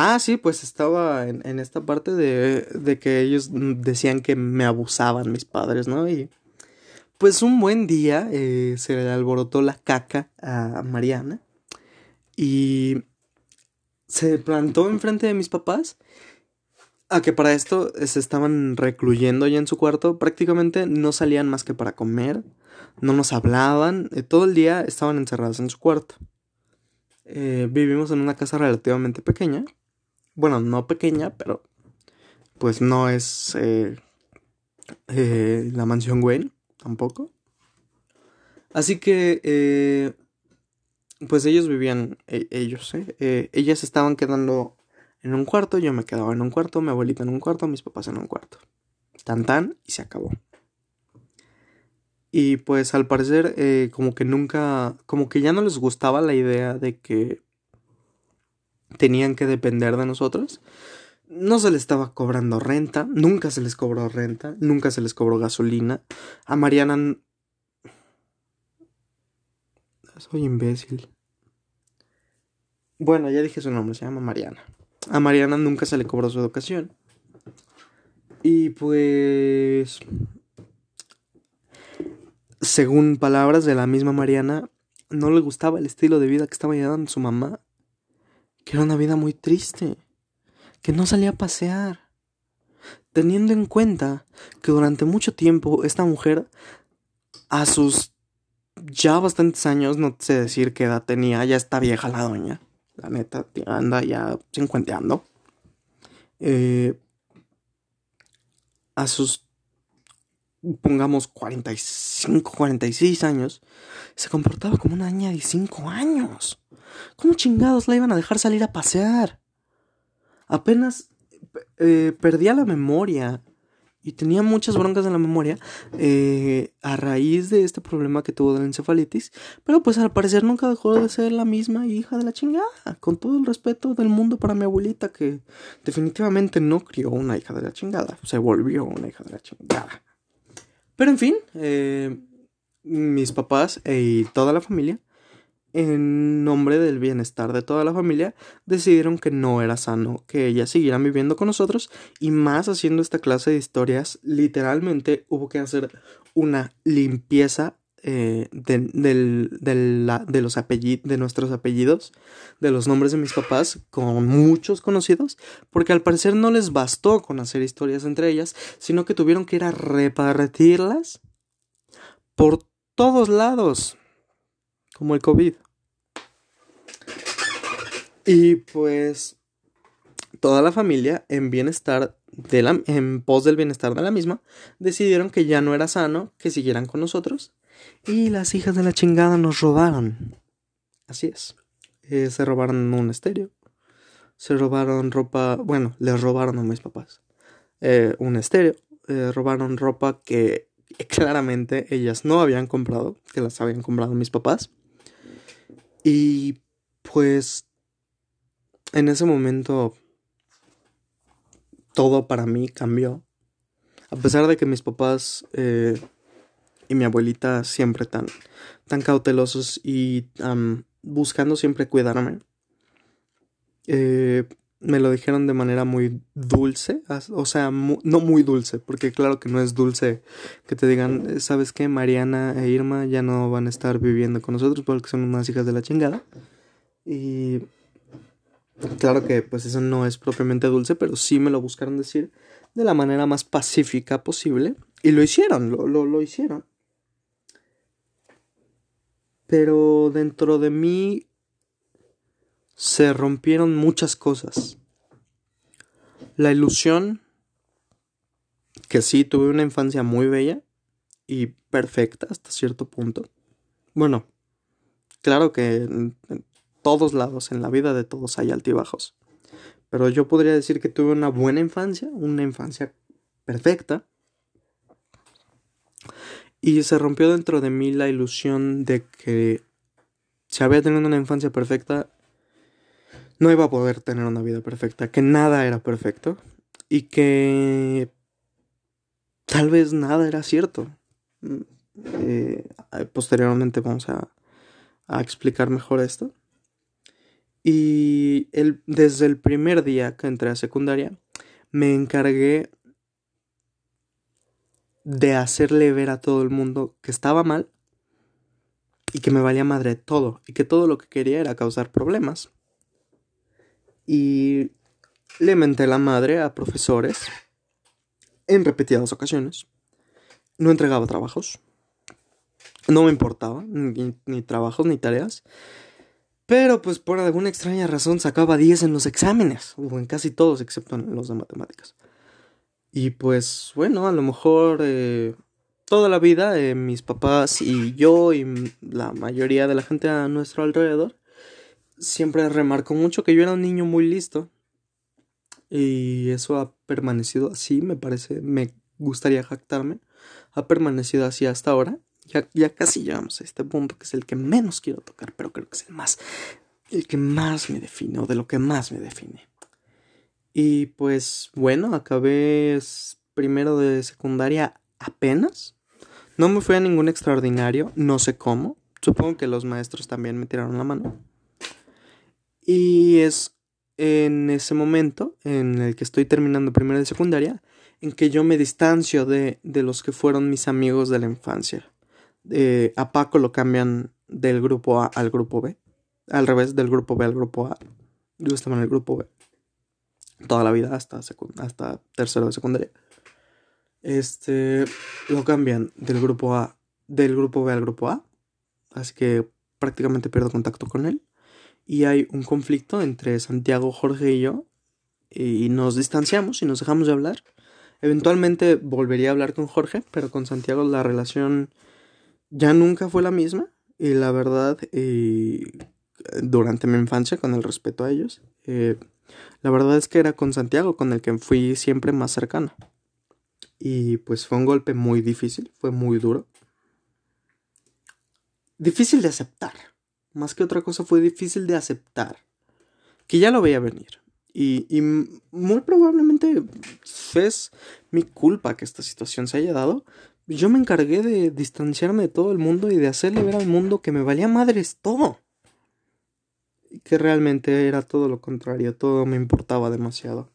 Ah, sí, pues estaba en, en esta parte de, de, que ellos decían que me abusaban mis padres, ¿no? Y pues un buen día eh, se le alborotó la caca a Mariana y se plantó enfrente de mis papás. A que para esto se estaban recluyendo ya en su cuarto, prácticamente no salían más que para comer, no nos hablaban, eh, todo el día estaban encerrados en su cuarto. Eh, vivimos en una casa relativamente pequeña, bueno, no pequeña, pero pues no es la mansión Wayne tampoco. Así que, eh, pues ellos vivían, e, ellos, ¿eh? ¿eh? Ellas estaban quedando en un cuarto, yo me quedaba en un cuarto, mi abuelita en un cuarto, mis papás en un cuarto. Tan tan y se acabó. Y pues al parecer eh, como que nunca, como que ya no les gustaba la idea de que tenían que depender de nosotros no se les estaba cobrando renta, nunca se les cobró renta, nunca se les cobró gasolina. A Mariana... Soy imbécil. Bueno, ya dije su nombre, se llama Mariana. A Mariana nunca se le cobró su educación. Y pues... Según palabras de la misma Mariana, no le gustaba el estilo de vida que estaba llevando su mamá. Que era una vida muy triste que no salía a pasear. Teniendo en cuenta que durante mucho tiempo esta mujer, a sus ya bastantes años, no sé decir qué edad tenía, ya está vieja la doña, la neta, anda ya cincuenteando. Eh, a sus, pongamos, 45, 46 años, se comportaba como una niña de 5 años. ¿Cómo chingados la iban a dejar salir a pasear? Apenas eh, perdía la memoria y tenía muchas broncas en la memoria eh, a raíz de este problema que tuvo de la encefalitis, pero pues al parecer nunca dejó de ser la misma hija de la chingada, con todo el respeto del mundo para mi abuelita que definitivamente no crió una hija de la chingada, se volvió una hija de la chingada. Pero en fin, eh, mis papás y toda la familia en nombre del bienestar de toda la familia, decidieron que no era sano que ellas siguieran viviendo con nosotros y más haciendo esta clase de historias, literalmente hubo que hacer una limpieza eh, de, de, los apellidos, de nuestros apellidos, de los nombres de mis papás, con muchos conocidos, porque al parecer no les bastó con hacer historias entre ellas, sino que tuvieron que ir a repartirlas por todos lados como el COVID. Y pues toda la familia en bienestar de la, en pos del bienestar de la misma decidieron que ya no era sano que siguieran con nosotros y las hijas de la chingada nos robaron. Así es. Eh, se robaron un estéreo. Se robaron ropa, bueno, les robaron a mis papás eh, un estéreo. Eh, robaron ropa que [laughs] claramente ellas no habían comprado, que las habían comprado mis papás. Y pues en ese momento todo para mí cambió. A pesar de que mis papás eh, y mi abuelita siempre tan, tan cautelosos y buscando siempre cuidarme, eh, me lo dijeron de manera muy dulce, o sea, no muy dulce, porque claro que no es dulce que te digan, ¿sabes qué? Mariana e Irma ya no van a estar viviendo con nosotros porque son unas hijas de la chingada. Y claro que pues eso no es propiamente dulce, pero sí me lo buscaron decir de la manera más pacífica posible. Y lo hicieron, lo, lo, lo hicieron. Pero dentro de mí se rompieron muchas cosas. La ilusión, que sí, tuve una infancia muy bella y perfecta hasta cierto punto. Bueno, claro que en, todos lados, en la vida de todos hay altibajos. Pero yo podría decir que tuve una buena infancia, una infancia perfecta. Y se rompió dentro de mí la ilusión de que si había tenido una infancia perfecta, no iba a poder tener una vida perfecta, que nada era perfecto y que tal vez nada era cierto. Mm, eh, posteriormente vamos a, a, explicar mejor esto. Y desde el primer día que entré a secundaria, me encargué de hacerle ver a todo el mundo que estaba mal y que me valía madre todo y que todo lo que quería era causar problemas y le menté la madre a profesores en repetidas ocasiones. No entregaba trabajos. No me importaba, ni, trabajos ni tareas. Pero pues por alguna extraña razón sacaba 10 en los exámenes, o en casi todos excepto en los de matemáticas. Y pues bueno, a lo mejor eh, toda la vida eh, mis papás y yo y la mayoría de la gente a nuestro alrededor siempre remarco mucho que yo era un niño muy listo. Y eso ha permanecido así, me parece, me gustaría jactarme. Ha permanecido así hasta ahora. Ya, ya casi llegamos a este punto que es el que menos quiero tocar, pero creo que es el más, el que más me define o de lo que más me define. Y pues bueno, acabé primero de secundaria apenas. No me fui a ningún extraordinario, no sé cómo. Supongo que los maestros también me tiraron la mano. Y es en ese momento en el que estoy terminando primero de secundaria, en que yo me distancio de, de los que fueron mis amigos de la infancia. Eh, a Paco lo cambian del grupo A al grupo B. Al revés, del grupo B al grupo A. Yo estaba en el grupo B. Toda la vida hasta, hasta tercero de secundaria. Este lo cambian del grupo A, del grupo B al grupo A. Así que prácticamente pierdo contacto con él y hay un conflicto entre Santiago, Jorge y yo y nos distanciamos y nos dejamos de hablar. Eventualmente volvería a hablar con Jorge, pero con Santiago la relación ya nunca fue la misma. Y la verdad durante mi infancia con el respeto a ellos eh, la verdad es que era con Santiago con el que fui siempre más cercano. Y pues fue un golpe muy difícil fue muy duro. Difícil de aceptar más que otra cosa fue difícil de aceptar. Que ya lo veía venir. Y, muy probablemente es mi culpa que esta situación se haya dado. Yo me encargué de distanciarme de todo el mundo y de hacerle ver al mundo que me valía madres todo. Y que realmente era todo lo contrario, todo me importaba demasiado.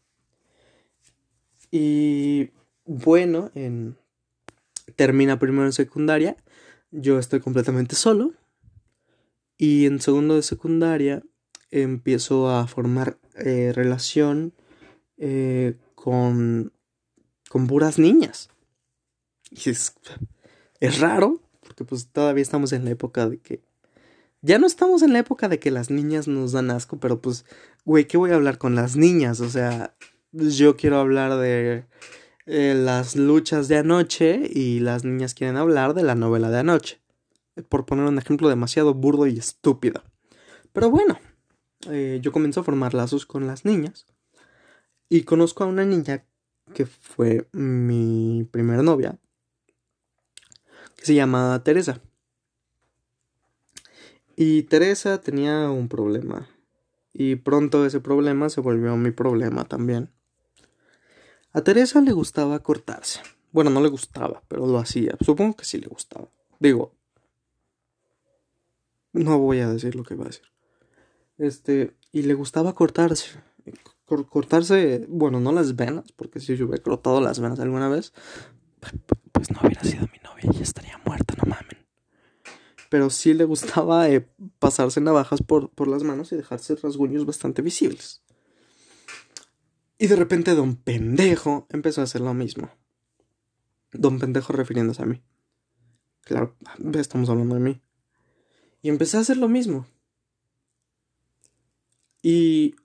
Y bueno, en... termina primero en secundaria. Yo estoy completamente solo. Y en segundo de secundaria empiezo a formar eh, relación eh, con, con puras niñas. Y es, es raro, porque pues todavía estamos en la época de que... Ya no estamos en la época de que las niñas nos dan asco, pero pues, güey, ¿qué voy a hablar con las niñas? O sea, yo quiero hablar de eh, las luchas de anoche y las niñas quieren hablar de la novela de anoche por poner un ejemplo demasiado burdo y estúpido. Pero bueno, eh, yo comencé a formar lazos con las niñas y conozco a una niña que fue mi primera novia, que se llama Teresa. Y Teresa tenía un problema. Y pronto ese problema se volvió mi problema también. A Teresa le gustaba cortarse. Bueno, no le gustaba, pero lo hacía. Supongo que sí le gustaba. Digo, no voy a decir lo que va a decir. Este, y le gustaba cortarse. cortarse, bueno, no las venas, porque si yo hubiera cortado las venas alguna vez, pues no hubiera sido mi novia y estaría muerta, no mamen. Pero sí le gustaba eh, pasarse navajas por, por las manos y dejarse rasguños bastante visibles. Y de repente Don Pendejo empezó a hacer lo mismo. Don Pendejo refiriéndose a mí. Claro, estamos hablando de mí. Y empecé a hacer lo mismo. Y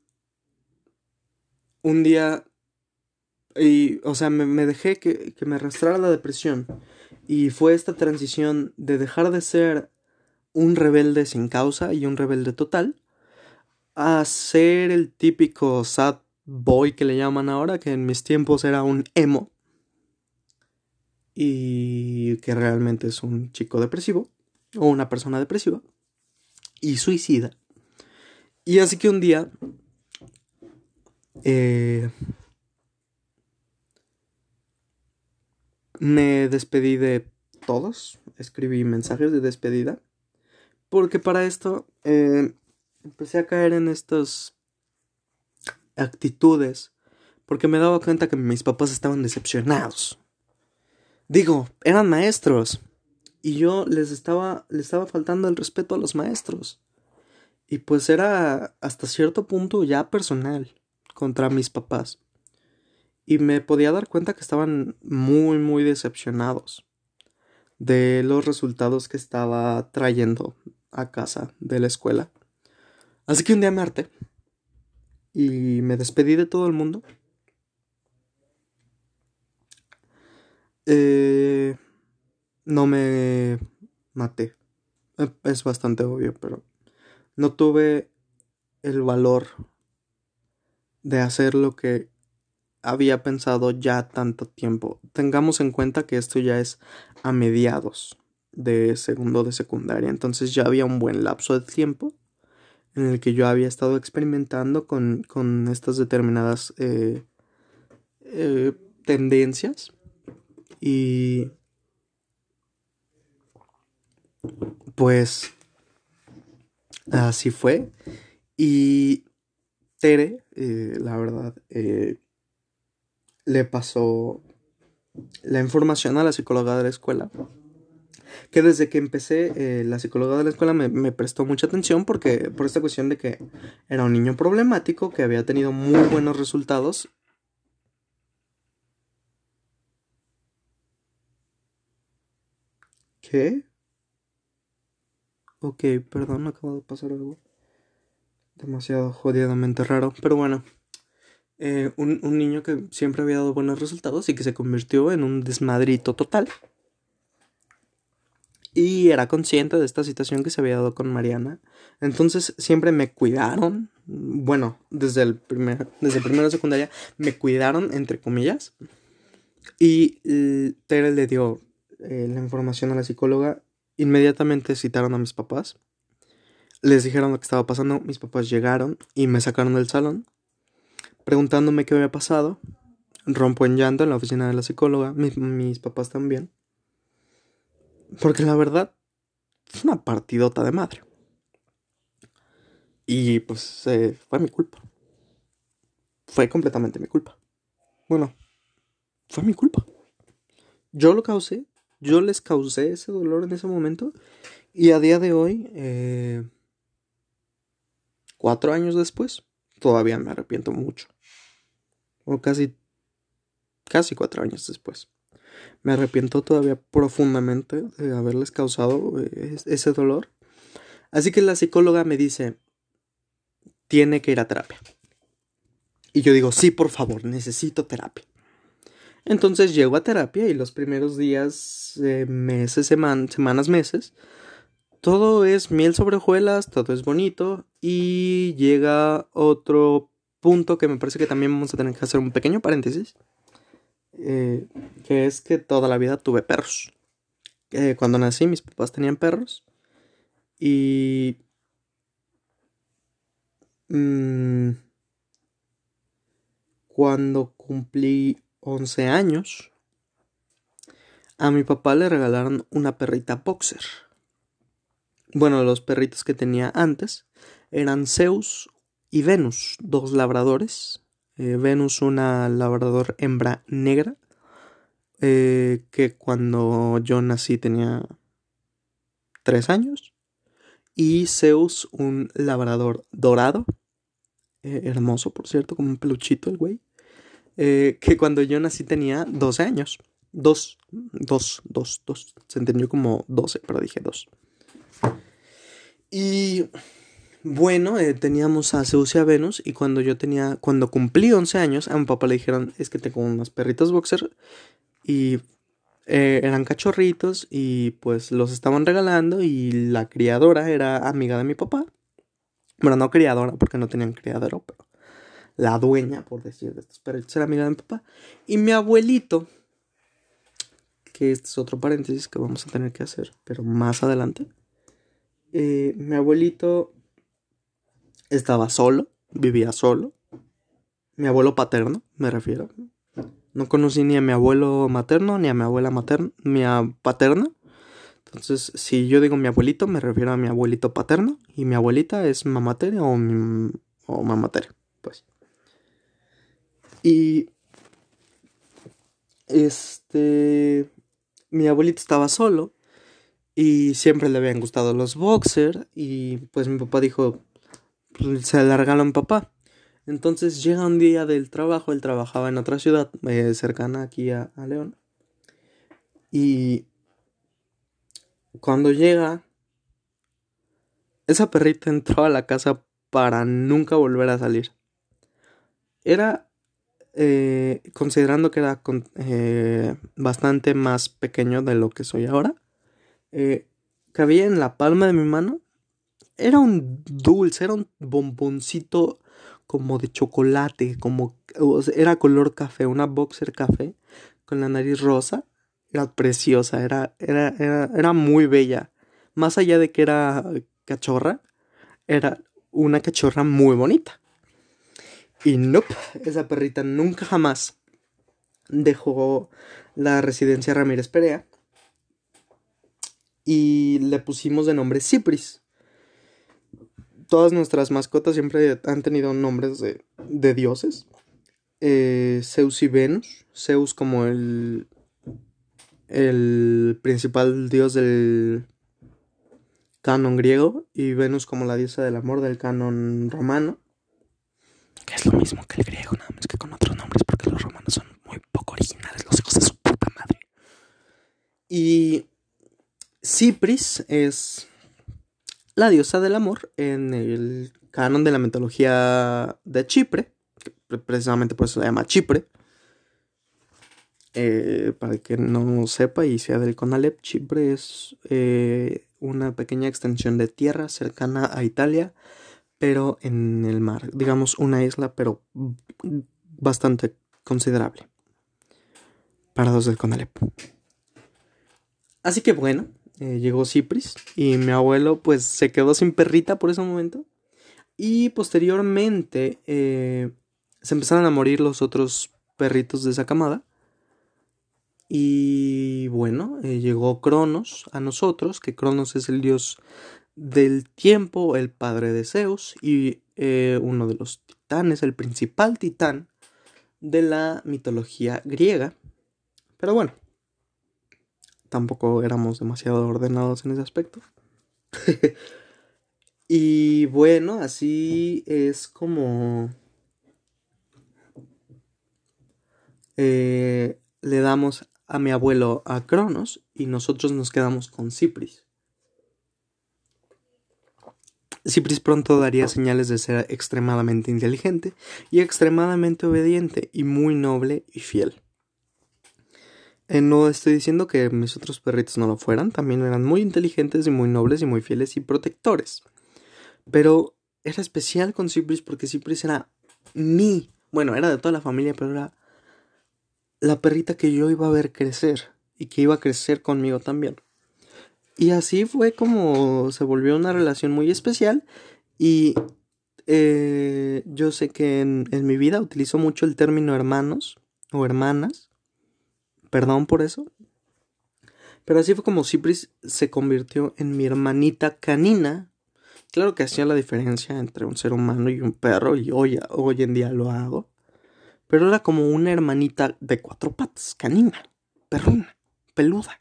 un día, y, o sea, me, dejé que, que me arrastrara la depresión. Y fue esta transición de dejar de ser un rebelde sin causa y un rebelde total a ser el típico sad boy que le llaman ahora, que en mis tiempos era un emo. Y que realmente es un chico depresivo o una persona depresiva y suicida. Y así que un día eh, me despedí de todos, escribí mensajes de despedida, porque para esto eh, empecé a caer en estas actitudes, porque me daba cuenta que mis papás estaban decepcionados. Digo, eran maestros, y yo les estaba, les estaba faltando el respeto a los maestros. Y pues era hasta cierto punto ya personal contra mis papás. Y me podía dar cuenta que estaban muy, muy decepcionados de los resultados que estaba trayendo a casa de la escuela. Así que un día me harté y me despedí de todo el mundo. Eh, no me maté. Es bastante obvio, pero no tuve el valor de hacer lo que había pensado ya tanto tiempo. Tengamos en cuenta que esto ya es a mediados de segundo de secundaria, entonces ya había un buen lapso de tiempo en el que yo había estado experimentando con, con estas determinadas eh, eh, tendencias y pues así fue y Tere, eh, la verdad, eh, le pasó la información a la psicóloga de la escuela. Que desde que empecé, eh, la psicóloga de la escuela me, me, prestó mucha atención porque, por esta cuestión de que era un niño problemático, que había tenido muy buenos resultados. ¿Qué? Ok, perdón, acabo de pasar algo demasiado jodidamente raro. Pero bueno, eh, un, un, niño que siempre había dado buenos resultados y que se convirtió en un desmadrito total. Y era consciente de esta situación que se había dado con Mariana. Entonces siempre me cuidaron. Bueno, desde el primer, desde de secundaria me cuidaron, entre comillas. Y Tere le dio eh, la información a la psicóloga. Inmediatamente citaron a mis papás les dijeron lo que estaba pasando, mis papás llegaron y me sacaron del salón, preguntándome qué había pasado. Rompo en llanto en la oficina de la psicóloga, mis, papás también. Porque la verdad, es una partidota de madre. Y pues fue mi culpa. Fue completamente mi culpa. Bueno, fue mi culpa. Yo lo causé, yo les causé ese dolor en ese momento. Y a día de hoy, eh, cuatro años después, todavía me arrepiento mucho. O casi, casi cuatro años después. Me arrepiento todavía profundamente de haberles causado eh, ese dolor. Así que la psicóloga me dice, tiene que ir a terapia. Y yo digo, sí, por favor, necesito terapia. Entonces llego a terapia y los primeros días, eh, meses, semanas, meses, todo es miel sobre hojuelas, todo es bonito y llega otro punto que me parece que también vamos a tener que hacer un pequeño paréntesis, eh, que es que toda la vida tuve perros. Eh, cuando nací mis papás tenían perros y... Mm, cuando cumplí 11 años, a mi papá le regalaron una perrita boxer. Bueno, los perritos que tenía antes eran Zeus y Venus, dos labradores. Eh, Venus, una labrador hembra negra, eh, que cuando yo nací tenía tres años. Y Zeus, un labrador dorado, eh, hermoso por cierto, como un peluchito el güey, que cuando yo nací tenía 12 años. Dos, dos, dos, dos. Se entendió como 12, pero dije dos. Y bueno, eh, teníamos a Zeus y a Venus y cuando yo tenía, cuando cumplí 11 años, a mi papá le dijeron, es que tengo unos perritos boxer y eh, eran cachorritos y pues los estaban regalando y la criadora era amiga de mi papá. Bueno, no criadora porque no tenían criadero, pero la dueña, por decir, de estos perritos era amiga de mi papá. Y mi abuelito, que este es otro paréntesis que vamos a tener que hacer, pero más adelante. Eh, mi abuelito estaba solo, vivía solo. Mi abuelo paterno, me refiero. No conocí ni a mi abuelo materno ni a mi abuela materna, mi paterna. Entonces, si yo digo mi abuelito, me refiero a mi abuelito paterno y mi abuelita es mamatere o, mi, o mamatere, pues. Y este mi abuelito estaba solo y siempre le habían gustado los boxer y pues mi papá dijo, pues, se la regaló papá. Entonces llega un día del trabajo, él trabajaba en otra ciudad eh, cercana aquí a, a León. Y cuando llega, esa perrita entró a la casa para nunca volver a salir. Era, eh, considerando que era eh, bastante más pequeño de lo que soy ahora, cabía en la palma de mi mano era un dulce, era un bomboncito como de chocolate, como era color café, una boxer café con la nariz rosa. Era preciosa, era, era, era, era muy bella. Más allá de que era cachorra, era una cachorra muy bonita. Y no, esa perrita nunca jamás dejó la residencia Ramírez Perea. Y le pusimos de nombre Cipris todas nuestras mascotas siempre han tenido nombres de, de dioses. Eh, Zeus y Venus. Zeus como el, el principal dios del canon griego y Venus como la diosa del amor del canon romano. Que es lo mismo que el griego, nada más que con otros nombres porque los romanos son muy poco originales, los hijos de su puta madre. Y Cipris es la diosa del amor en el canon de la mitología de Chipre, precisamente por eso se llama Chipre. Eh, para que no sepa y sea del Conalep, Chipre es eh, una pequeña extensión de tierra cercana a Italia, pero en el mar. Digamos una isla, pero bastante considerable para los del Conalep. Así que bueno, eh, llegó Cipris y mi abuelo pues se quedó sin perrita por ese momento. Y posteriormente eh, se empezaron a morir los otros perritos de esa camada. Y bueno, eh, llegó Cronos a nosotros, que Cronos es el dios del tiempo, el padre de Zeus y uno de los titanes, el principal titán de la mitología griega. Pero bueno, tampoco éramos demasiado ordenados en ese aspecto. [laughs] y bueno, así es como eh, le damos a mi abuelo a Cronos y nosotros nos quedamos con Cipris. Cipris pronto daría señales de ser extremadamente inteligente y extremadamente obediente y muy noble y fiel. Eh, no estoy diciendo que mis otros perritos no lo fueran, también eran muy inteligentes y muy nobles y muy fieles y protectores. Pero era especial con Cypress porque Cypress era mi, bueno, era de toda la familia, pero era la perrita que yo iba a ver crecer y que iba a crecer conmigo también. Y así fue como se volvió una relación muy especial y eh, yo sé que en, en mi vida utilizo mucho el término hermanos o hermanas Perdón por eso. Pero así fue como Cipris se convirtió en mi hermanita canina. Claro que hacía la diferencia entre un ser humano y un perro y hoy, hoy en día lo hago. Pero era como una hermanita de cuatro patas, canina, perruna, peluda,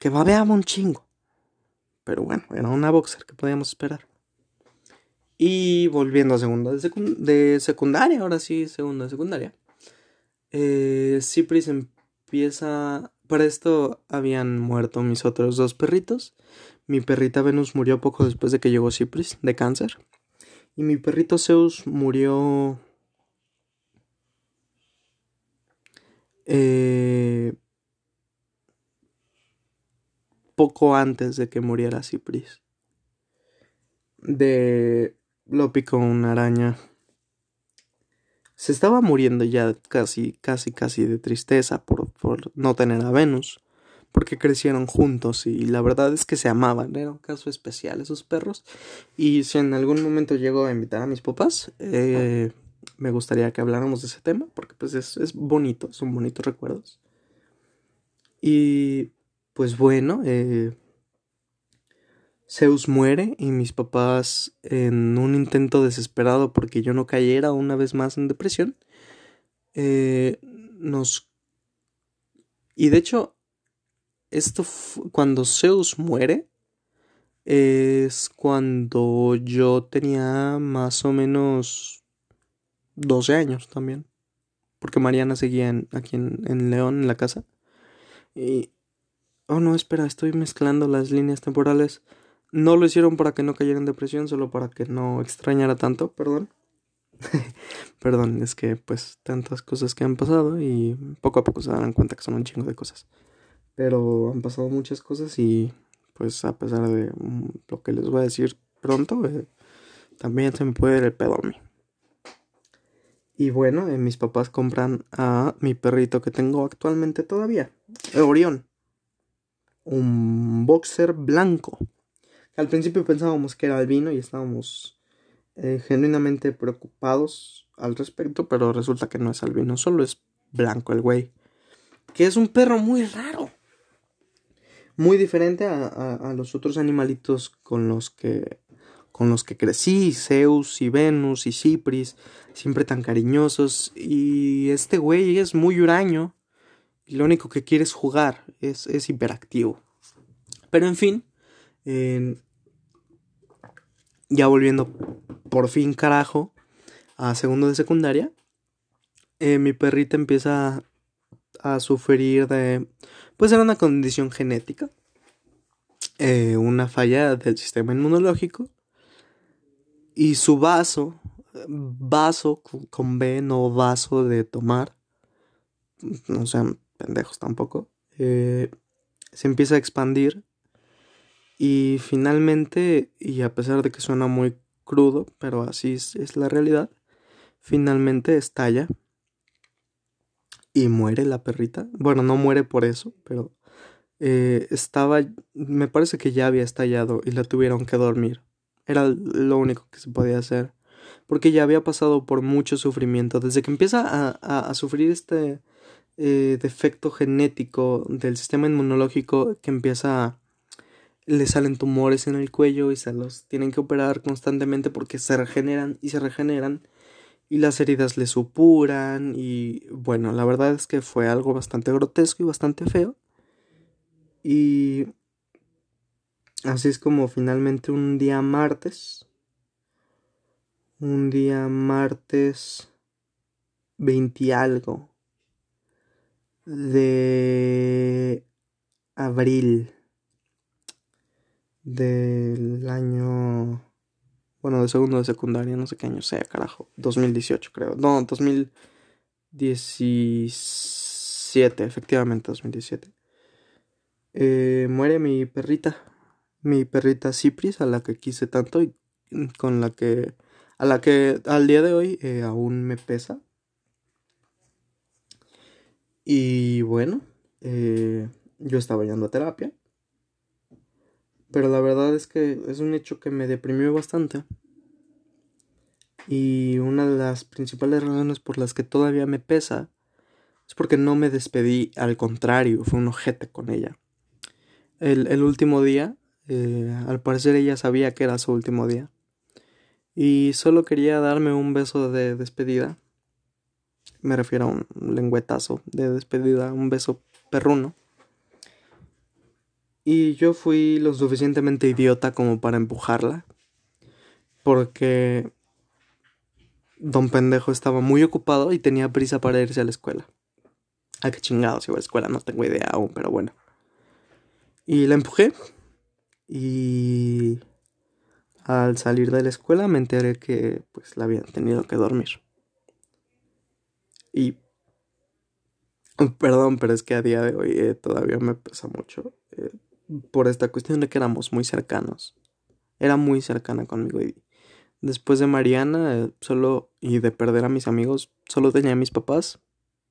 que babeaba un chingo. Pero bueno, era una boxer que podíamos esperar. Y volviendo a segunda de, secundaria, ahora sí, segunda de secundaria. Eh, Cipris empieza. Para esto habían muerto mis otros dos perritos. Mi perrita Venus murió poco después de que llegó Cipris de cáncer. Y mi perrito Zeus murió. Eh, poco antes de que muriera Cipris. De. Lo picó una araña. Se estaba muriendo ya casi, casi, casi de tristeza por, por no tener a Venus porque crecieron juntos y la verdad es que se amaban, era un caso especial esos perros. Y si en algún momento llego a invitar a mis papás, eh, me gustaría que habláramos de ese tema, porque pues es, es bonito, son bonitos recuerdos. Y pues bueno, eh, Zeus muere y mis papás en un intento desesperado porque yo no cayera una vez más en depresión, eh, nos... Y de hecho, esto cuando Zeus muere es cuando yo tenía más o menos 12 años también. Porque Mariana seguía aquí en, León, en la casa. Y... Oh, no, espera, estoy mezclando las líneas temporales. No lo hicieron para que no cayera en depresión, solo para que no extrañara tanto, perdón. [laughs] perdón, es que pues tantas cosas que han pasado y poco a poco se darán cuenta que son un chingo de cosas. Pero han pasado muchas cosas y pues a pesar de mm, lo que les voy a decir pronto, eh, también se me puede ir el pedo a mí. Y bueno, eh, mis papás compran a mi perrito que tengo actualmente todavía, Orión. Un boxer blanco. Al principio pensábamos que era albino y estábamos eh, genuinamente preocupados al respecto, pero resulta que no es albino, solo es blanco el güey. Que es un perro muy raro muy diferente a, los otros animalitos con los que con los que crecí, Zeus y Venus y Cipris, siempre tan cariñosos. Y este güey es muy huraño. Y lo único que quiere es jugar, es, es hiperactivo. Pero en fin, ya volviendo por fin carajo a segundo de secundaria, eh, mi perrita empieza a sufrir de pues era una condición genética, eh, una falla del sistema inmunológico y su vaso, vaso con B, no vaso de tomar, no sean pendejos tampoco, eh, se empieza a expandir y finalmente, y a pesar de que suena muy crudo, pero así es la realidad, finalmente estalla y muere la perrita. Bueno, no muere por eso, pero eh, estaba, me parece que ya había estallado y la tuvieron que dormir. Era lo único que se podía hacer. Porque ya había pasado por mucho sufrimiento. Desde que empieza a, a, sufrir este eh, defecto genético del sistema inmunológico que empieza a... Le salen tumores en el cuello y se los tienen que operar constantemente porque se regeneran y se regeneran y las heridas le supuran y bueno, la verdad es que fue algo bastante grotesco y bastante feo. Y así es como finalmente un día martes, un día martes 20 algo de abril del año bueno, de segundo de secundaria, no sé qué año sea, carajo. 2018, creo. No, 2017, efectivamente, 2017. Eh, muere mi perrita. Mi perrita Cipris, a la que quise tanto y con la que. a la que al día de hoy eh, aún me pesa. Y bueno, eh, yo estaba yendo a terapia. Pero la verdad es que es un hecho que me deprimió bastante. Y una de las principales razones por las que todavía me pesa es porque no me despedí, al contrario, fue un ojete con ella. El, último día, eh, al parecer ella sabía que era su último día. Y solo quería darme un beso de despedida. Me refiero a un lengüetazo de despedida, un beso perruno. Y yo fui lo suficientemente idiota como para empujarla. Porque don pendejo estaba muy ocupado y tenía prisa para irse a la escuela. ¿A qué chingados iba a la escuela? No tengo idea aún, pero bueno. Y la empujé. Y al salir de la escuela me enteré que pues la habían tenido que dormir. Y perdón, pero es que a día de hoy eh, todavía me pesa mucho eh, por esta cuestión de que éramos muy cercanos. Era muy cercana conmigo y después de Mariana eh, solo y de perder a mis amigos, solo tenía a mis papás,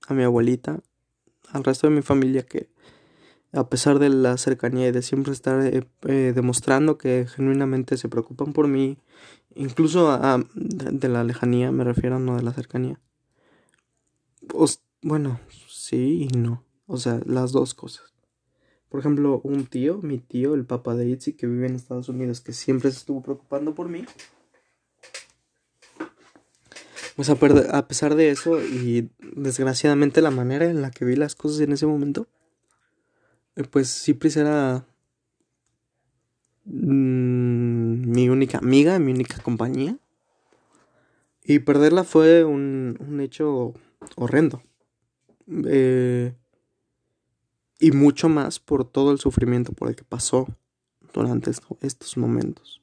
a mi abuelita, al resto de mi familia que a pesar de la cercanía y de siempre estar demostrando que genuinamente se preocupan por mí, incluso a, de, la lejanía me refiero, no de la cercanía. Bueno, sí y no, o sea, las dos cosas. Por ejemplo, un tío, mi tío, el papá de Itzi, que vive en Estados Unidos, que siempre se estuvo preocupando por mí. Pues a pesar de eso y desgraciadamente la manera en la que vi las cosas en ese momento, eh, pues Cipris era mm, mi única amiga, mi única compañía. Y perderla fue un, un hecho horrendo. Eh, y mucho más por todo el sufrimiento por el que pasó durante estos momentos.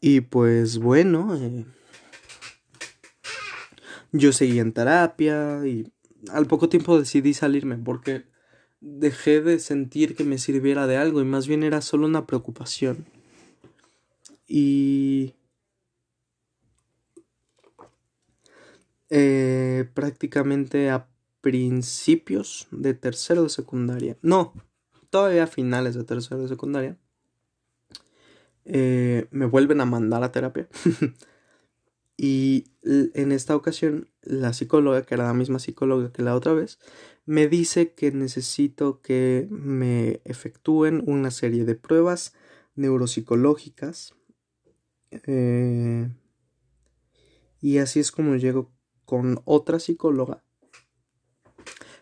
Y pues bueno, eh, yo seguí en terapia y al poco tiempo decidí salirme porque dejé de sentir que me sirviera de algo y más bien era solo una preocupación. Y eh, prácticamente a principios de tercero de secundaria, no, todavía a finales de tercero de secundaria, eh, me vuelven a mandar a terapia. [laughs] y en esta ocasión la psicóloga, que era la misma psicóloga que la otra vez, me dice que necesito que me efectúen una serie de pruebas neuropsicológicas. Eh, y así es como llego con otra psicóloga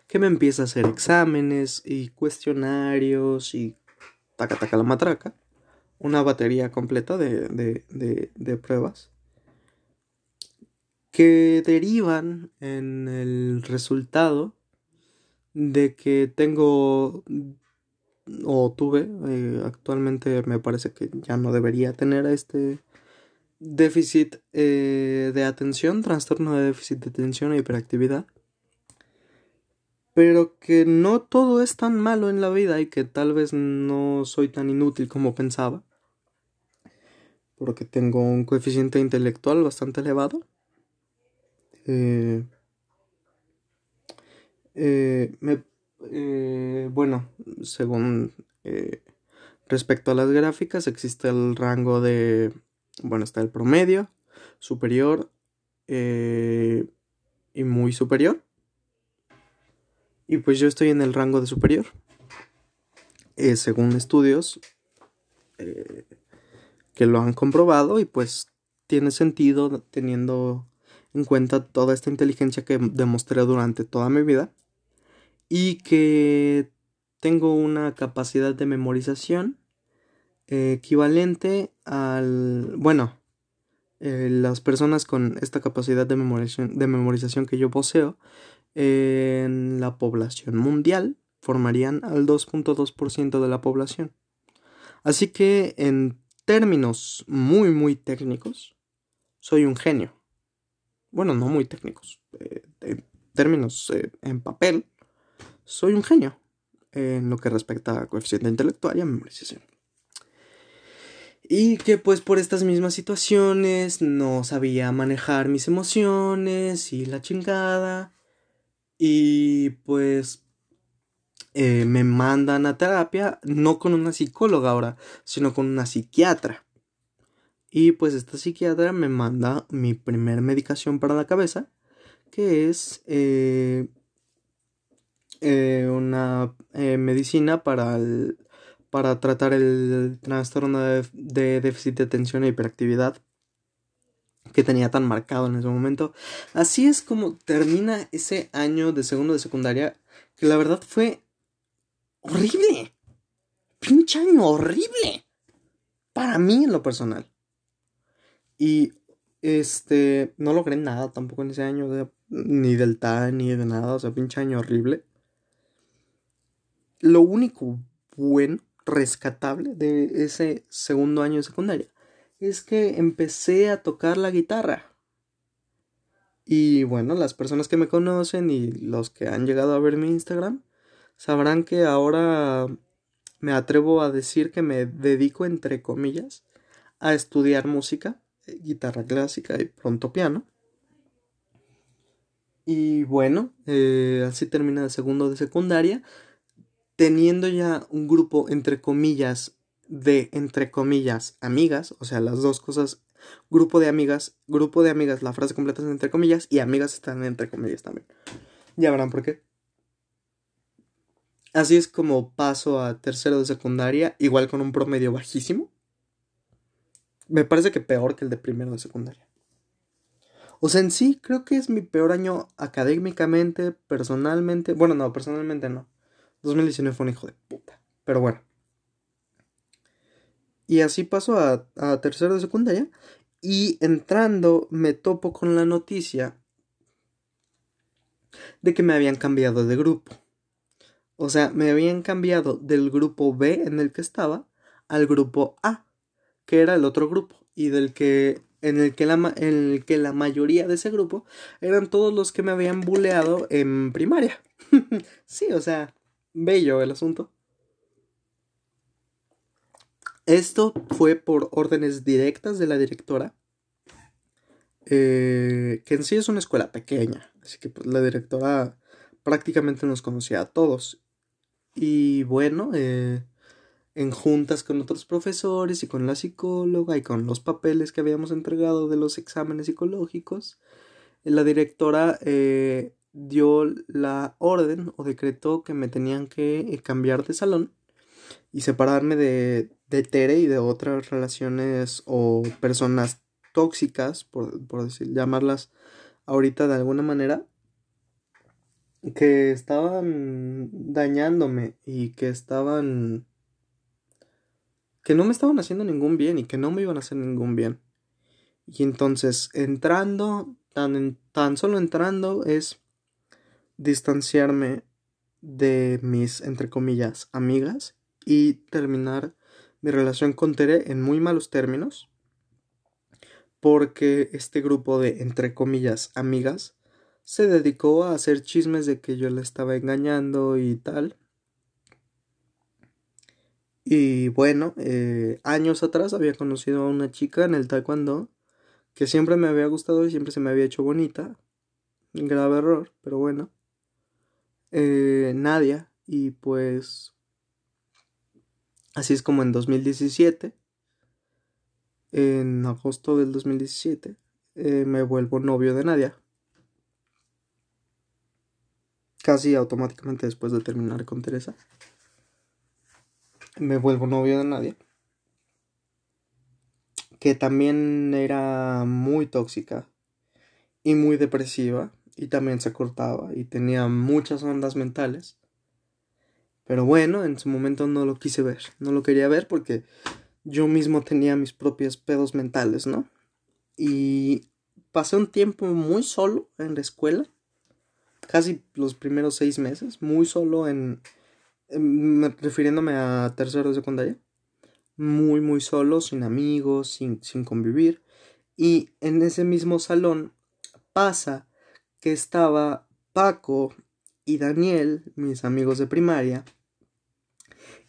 que me empieza a hacer exámenes y cuestionarios y taca taca la matraca. Una batería completa de, de, de pruebas que derivan en el resultado de que tengo o tuve, eh, actualmente me parece que ya no debería tener este déficit eh, de atención, trastorno de déficit de atención e hiperactividad. Pero que no todo es tan malo en la vida y que tal vez no soy tan inútil como pensaba. Porque tengo un coeficiente intelectual bastante elevado. Eh, eh, eh, bueno, según respecto a las gráficas, existe el rango de, bueno, está el promedio, superior y muy superior. Y pues yo estoy en el rango de superior. según estudios que lo han comprobado y pues tiene sentido teniendo en cuenta toda esta inteligencia que demostré durante toda mi vida y que tengo una capacidad de memorización equivalente al bueno eh, las personas con esta capacidad de memorización, de memorización que yo poseo en la población mundial formarían al 2.2% de la población así que en términos muy muy técnicos soy un genio bueno no muy técnicos eh, en términos eh, en papel soy un genio en lo que respecta a coeficiente intelectual y a memorización. Y que pues por estas mismas situaciones no sabía manejar mis emociones y la chingada. Y pues eh, me mandan a terapia, no con una psicóloga ahora, sino con una psiquiatra. Y pues esta psiquiatra me manda mi primer medicación para la cabeza, que es eh, eh, una eh, medicina para, para tratar el trastorno de, déficit de atención e hiperactividad que tenía tan marcado en ese momento. Así es como termina ese año de segundo de secundaria, que la verdad fue horrible. Pinche año horrible. Para mí en lo personal. Y este, no logré nada tampoco en ese año, ni del TAN, ni de nada, o sea, pinche año horrible. Lo único bueno, rescatable de ese segundo año de secundaria es que empecé a tocar la guitarra. Y bueno, las personas que me conocen y los que han llegado a ver mi Instagram sabrán que ahora me atrevo a decir que me dedico, entre comillas, a estudiar música, guitarra clásica y pronto piano. Y bueno, eh, así termina el segundo de secundaria, teniendo ya un grupo, entre comillas, de, entre comillas, amigas, o sea, las dos cosas, grupo de amigas, grupo de amigas, la frase completa es entre comillas, y amigas están entre comillas también. Ya verán por qué. Así es como paso a tercero de secundaria, igual con un promedio bajísimo. Me parece que peor que el de primero de secundaria. O sea, en sí creo que es mi peor año académicamente, personalmente. Bueno, no, personalmente no. 2019 fue un hijo de puta. Pero bueno. Y así paso a, a tercero de secundaria. Y entrando me topo con la noticia de que me habían cambiado de grupo. O sea, me habían cambiado del grupo B en el que estaba al grupo A, que era el otro grupo, y del que en el que la, en el que la mayoría de ese grupo eran todos los que me habían buleado en primaria. [laughs] sí, o sea, bello el asunto. Esto fue por órdenes directas de la directora, eh, que en sí es una escuela pequeña, así que pues, la directora prácticamente nos conocía a todos. Y bueno, eh, en juntas con otros profesores y con la psicóloga y con los papeles que habíamos entregado de los exámenes psicológicos, la directora eh, dio la orden o decretó que me tenían que cambiar de salón y separarme de, de Tere y de otras relaciones o personas tóxicas, por, por decir, llamarlas ahorita de alguna manera, que estaban dañándome y que estaban que no me estaban haciendo ningún bien y que no me iban a hacer ningún bien. Y entonces entrando, tan, tan solo entrando es distanciarme de mis, entre comillas, amigas y terminar mi relación con Tere en muy malos términos. Porque este grupo de, entre comillas, amigas se dedicó a hacer chismes de que yo la estaba engañando y tal. Y bueno, eh, años atrás había conocido a una chica en el taekwondo que siempre me había gustado y siempre se me había hecho bonita. Grave error, pero bueno. Eh, Nadia, y pues así es como en 2017, en agosto del 2017, eh, me vuelvo novio de Nadia. casi automáticamente después de terminar con Teresa. Me vuelvo novio de nadie. Que también era muy tóxica y muy depresiva y también se cortaba y tenía muchas ondas mentales. Pero bueno, en su momento no lo quise ver, no lo quería ver porque yo mismo tenía mis propios pedos mentales, ¿no? Y pasé un tiempo muy solo en la escuela casi los primeros seis meses, muy solo en, refiriéndome a tercero de secundaria, muy, muy solo, sin amigos, sin, sin convivir. Y en ese mismo salón pasa que estaba Paco y Daniel, mis amigos de primaria,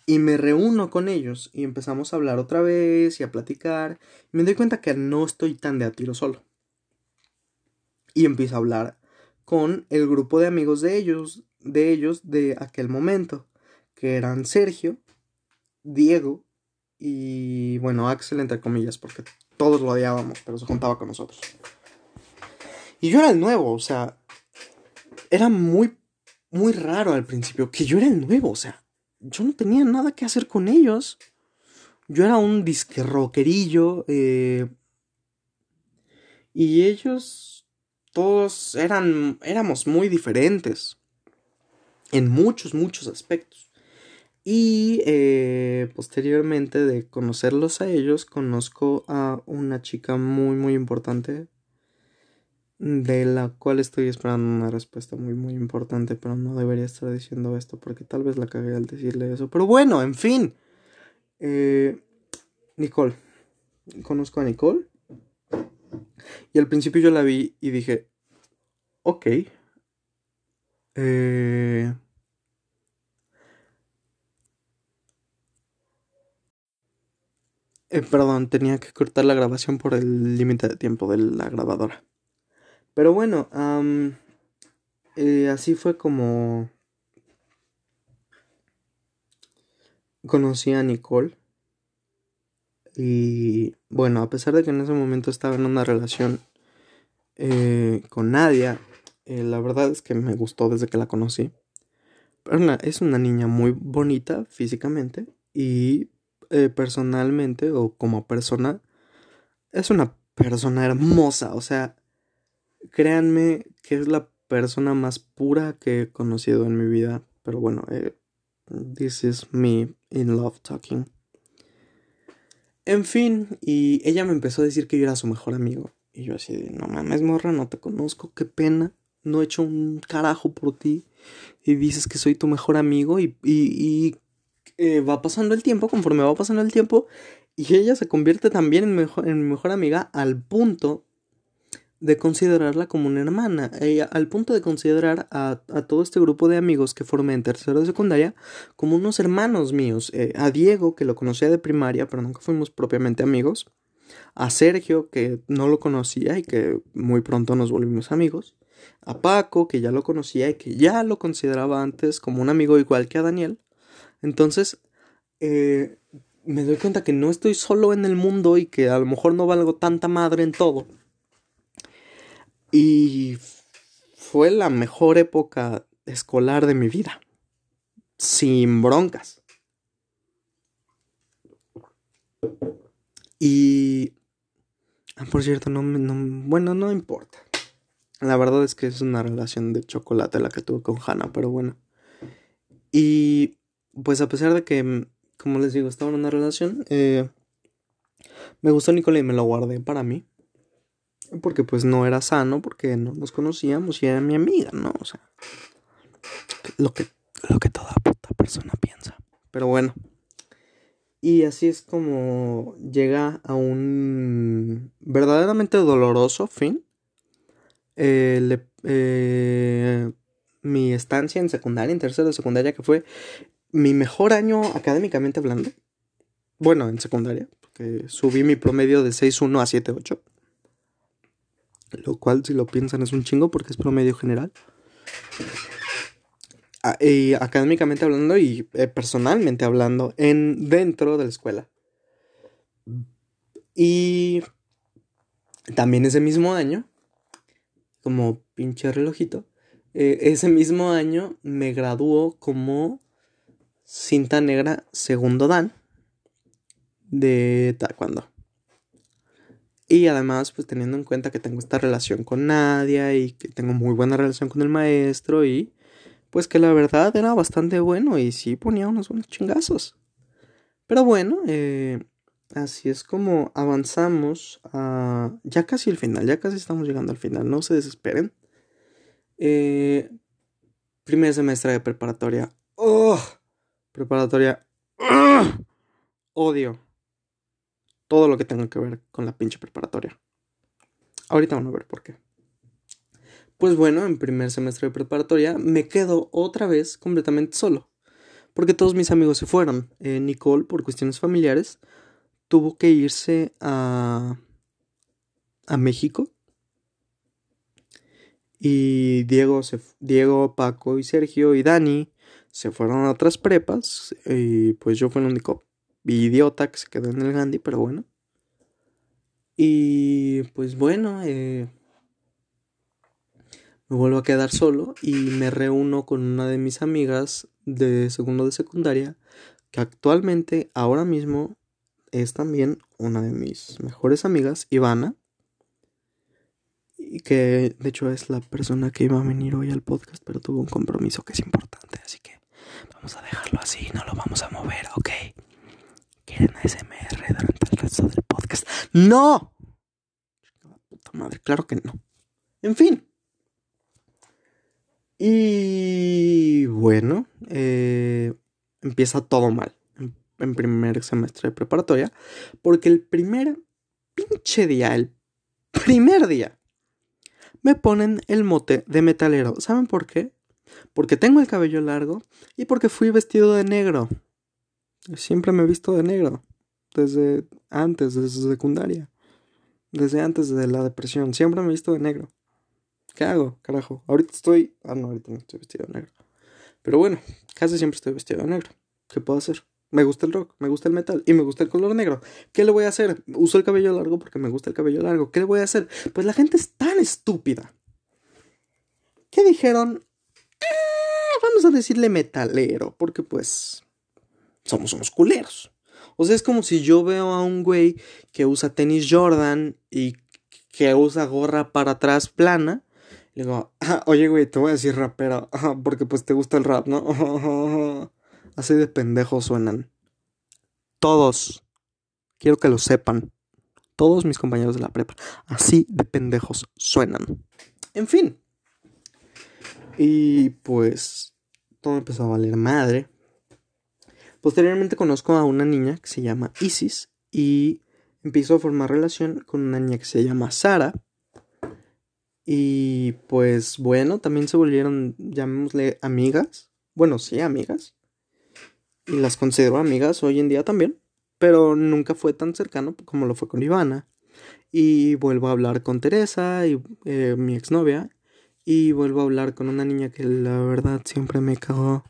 y me reúno con ellos y empezamos a hablar otra vez y a platicar. Me doy cuenta que no estoy tan de a tiro solo. Y empiezo a hablar con el grupo de amigos de ellos, de ellos de aquel momento, que eran Sergio, Diego y bueno, Axel entre comillas, porque todos lo odiábamos, pero se juntaba con nosotros. Y yo era el nuevo, o sea, era muy, muy raro al principio, que yo era el nuevo, o sea, yo no tenía nada que hacer con ellos. Yo era un disque rockerillo, eh, Y ellos todos eran, éramos muy diferentes en muchos, muchos aspectos. Y eh, posteriormente de conocerlos a ellos, conozco a una chica muy, muy importante, de la cual estoy esperando una respuesta muy, muy importante, pero no debería estar diciendo esto porque tal vez la cagué al decirle eso. Pero bueno, en fin. Eh, Nicole. Conozco a Nicole. Y al principio yo la vi y dije, ok. Eh, eh, perdón, tenía que cortar la grabación por el límite de tiempo de la grabadora. Pero bueno, eh, así fue como conocí a Nicole. Y bueno, a pesar de que en ese momento estaba en una relación eh, con Nadia, eh, la verdad es que me gustó desde que la conocí. Pero es una niña muy bonita físicamente y personalmente o como persona es una persona hermosa. O sea, créanme que es la persona más pura que he conocido en mi vida. Pero bueno, eh, this is me in love talking. En fin, y ella me empezó a decir que yo era su mejor amigo. Y yo así no mames, morra, no te conozco, qué pena. No he hecho un carajo por ti. Y dices que soy tu mejor amigo y, y, eh, va pasando el tiempo, conforme va pasando el tiempo, y ella se convierte también en, en mi mejor amiga al punto de considerarla como una hermana, ella, al punto de considerar a, todo este grupo de amigos que formé en tercero de secundaria como unos hermanos míos, eh, a Diego, que lo conocía de primaria, pero nunca fuimos propiamente amigos, a Sergio, que no lo conocía y que muy pronto nos volvimos amigos, a Paco, que ya lo conocía y que ya lo consideraba antes como un amigo igual que a Daniel. Entonces, eh, me doy cuenta que no estoy solo en el mundo y que a lo mejor no valgo tanta madre en todo y fue la mejor época escolar de mi vida. Sin broncas. Y... Ah, por cierto, no, no, bueno, no importa. La verdad es que es una relación de chocolate la que tuve con Hannah, pero bueno. Y pues a pesar de que, como les digo, estaba en una relación, eh, me gustó Nicole y me lo guardé para mí porque pues no era sano, porque no nos conocíamos y era mi amiga, ¿no? O sea, lo que, lo que toda puta persona piensa. Pero bueno. Y así es como llega a un verdaderamente doloroso fin. Eh, eh, mi estancia en secundaria, en tercero de secundaria, que fue mi mejor año académicamente hablando. Bueno, en secundaria, porque subí mi promedio de 6.1 a 7.8 lo cual si lo piensan es un chingo porque es promedio general. Ah, y académicamente hablando y eh, personalmente hablando en dentro de la escuela. Y también ese mismo año, como pinche relojito, eh, ese mismo año me graduó como cinta negra segundo dan de taekwondo. Y además, pues teniendo en cuenta que tengo esta relación con Nadia y que tengo muy buena relación con el maestro y pues que la verdad era bastante bueno y sí ponía unos buenos chingazos. Pero bueno, eh, así es como avanzamos a ya casi el final, ya casi estamos llegando al final, no se desesperen. Eh, primer semestre de preparatoria. ¡Oh! Preparatoria. Odio todo lo que tenga que ver con la pinche preparatoria. Ahorita vamos a ver por qué. Pues bueno, en primer semestre de preparatoria me quedo otra vez completamente solo. Porque todos mis amigos se fueron. Eh, Nicole, por cuestiones familiares, tuvo que irse a, a México. Y Diego, se, Diego, Paco y Sergio y Dani se fueron a otras prepas. Y pues yo fui el único idiota que se quedó en el Gandhi, pero bueno. Y pues bueno, eh, me vuelvo a quedar solo y me reúno con una de mis amigas de segundo de secundaria, que actualmente, ahora mismo, es también una de mis mejores amigas, Ivana. y que de hecho es la persona que iba a venir hoy al podcast, pero tuvo un compromiso que es importante, así que vamos a dejarlo así, no lo vamos a mover, ¿ok? ¿Quieren ASMR durante el resto del podcast? ¡No! Claro que no. En fin. Y bueno, eh, empieza todo mal en primer semestre de preparatoria, porque el primer pinche día, el primer día, me ponen el mote de metalero. ¿Saben por qué? Porque tengo el cabello largo y porque fui vestido de negro. Siempre me he visto de negro. Desde antes, desde secundaria. Desde antes de la depresión. Siempre me he visto de negro. ¿Qué hago, carajo? Ahorita estoy... Ah, no, ahorita no estoy vestido de negro. Pero bueno, casi siempre estoy vestido de negro. ¿Qué puedo hacer? Me gusta el rock, me gusta el metal y me gusta el color negro. ¿Qué le voy a hacer? Uso el cabello largo porque me gusta el cabello largo. ¿Qué le voy a hacer? Pues la gente es tan estúpida. ¿Qué dijeron? Ah, vamos a decirle metalero, porque pues somos unos culeros. O sea, es como si yo veo a un güey que usa tenis Jordan y que usa gorra para atrás plana. Le digo, ah, oye, güey, te voy a decir rapero, porque pues te gusta el rap, ¿no? [laughs] Así de pendejos suenan. Todos. Quiero que lo sepan. Todos mis compañeros de la prepa. Así de pendejos suenan. En fin. Y pues todo empezó a valer madre. Posteriormente conozco a una niña que se llama Isis y empiezo a formar relación con una niña que se llama Sara. Y pues bueno, también se volvieron, llamémosle, amigas. Bueno, sí, amigas y las considero amigas hoy en día también, pero nunca fue tan cercano como lo fue con Ivana. Y vuelvo a hablar con Teresa, y, eh, mi exnovia, y vuelvo a hablar con una niña que la verdad siempre me cagó,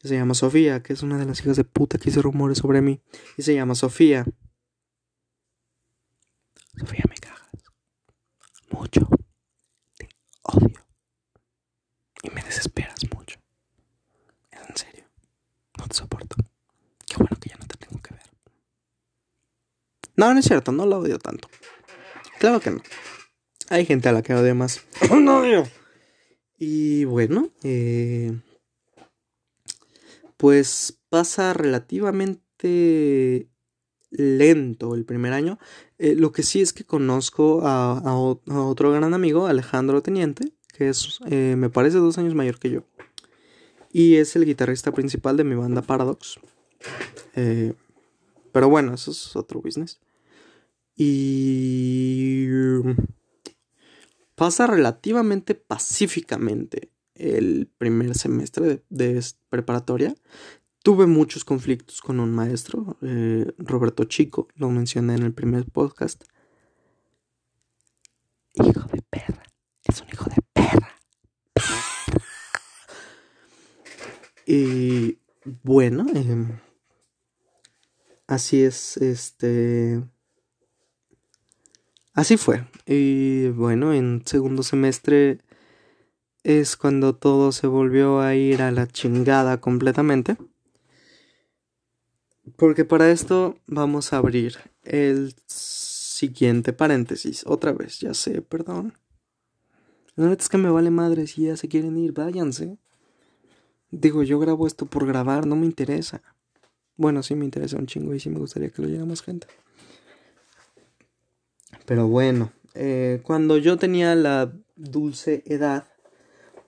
que se llama Sofía, que es una de las hijas de puta que hizo rumores sobre mí, y se llama Sofía. Sofía, me cagas. Mucho. Te odio. Y me desesperas mucho. En serio. No te soporto. Qué bueno que ya no te tengo que ver. No, no es cierto, no lo odio tanto. Claro que no. Hay gente a la que odio más. [coughs] no Y bueno, eh, pues pasa relativamente lento el primer año. Eh, lo que sí es que conozco a, otro gran amigo, Alejandro Teniente, que es, eh, me parece, dos años mayor que yo y es el guitarrista principal de mi banda Paradox. Eh, pero bueno, eso es otro business. Y pasa relativamente pacíficamente el primer semestre de, preparatoria. Tuve muchos conflictos con un maestro, eh, Roberto Chico, lo mencioné en el primer podcast. Hijo de perra, es un hijo de perra. Y bueno, em, así es, este... Así fue. Y bueno, en segundo semestre es cuando todo se volvió a ir a la chingada completamente. Porque para esto vamos a abrir el siguiente paréntesis. Otra vez, ya sé, perdón. Neta es que me vale madre si ya se quieren ir, váyanse. Digo, yo grabo esto por grabar, no me interesa. Bueno, sí me interesa un chingo y sí me gustaría que lo oyera más gente. Pero bueno, eh, cuando yo tenía la dulce edad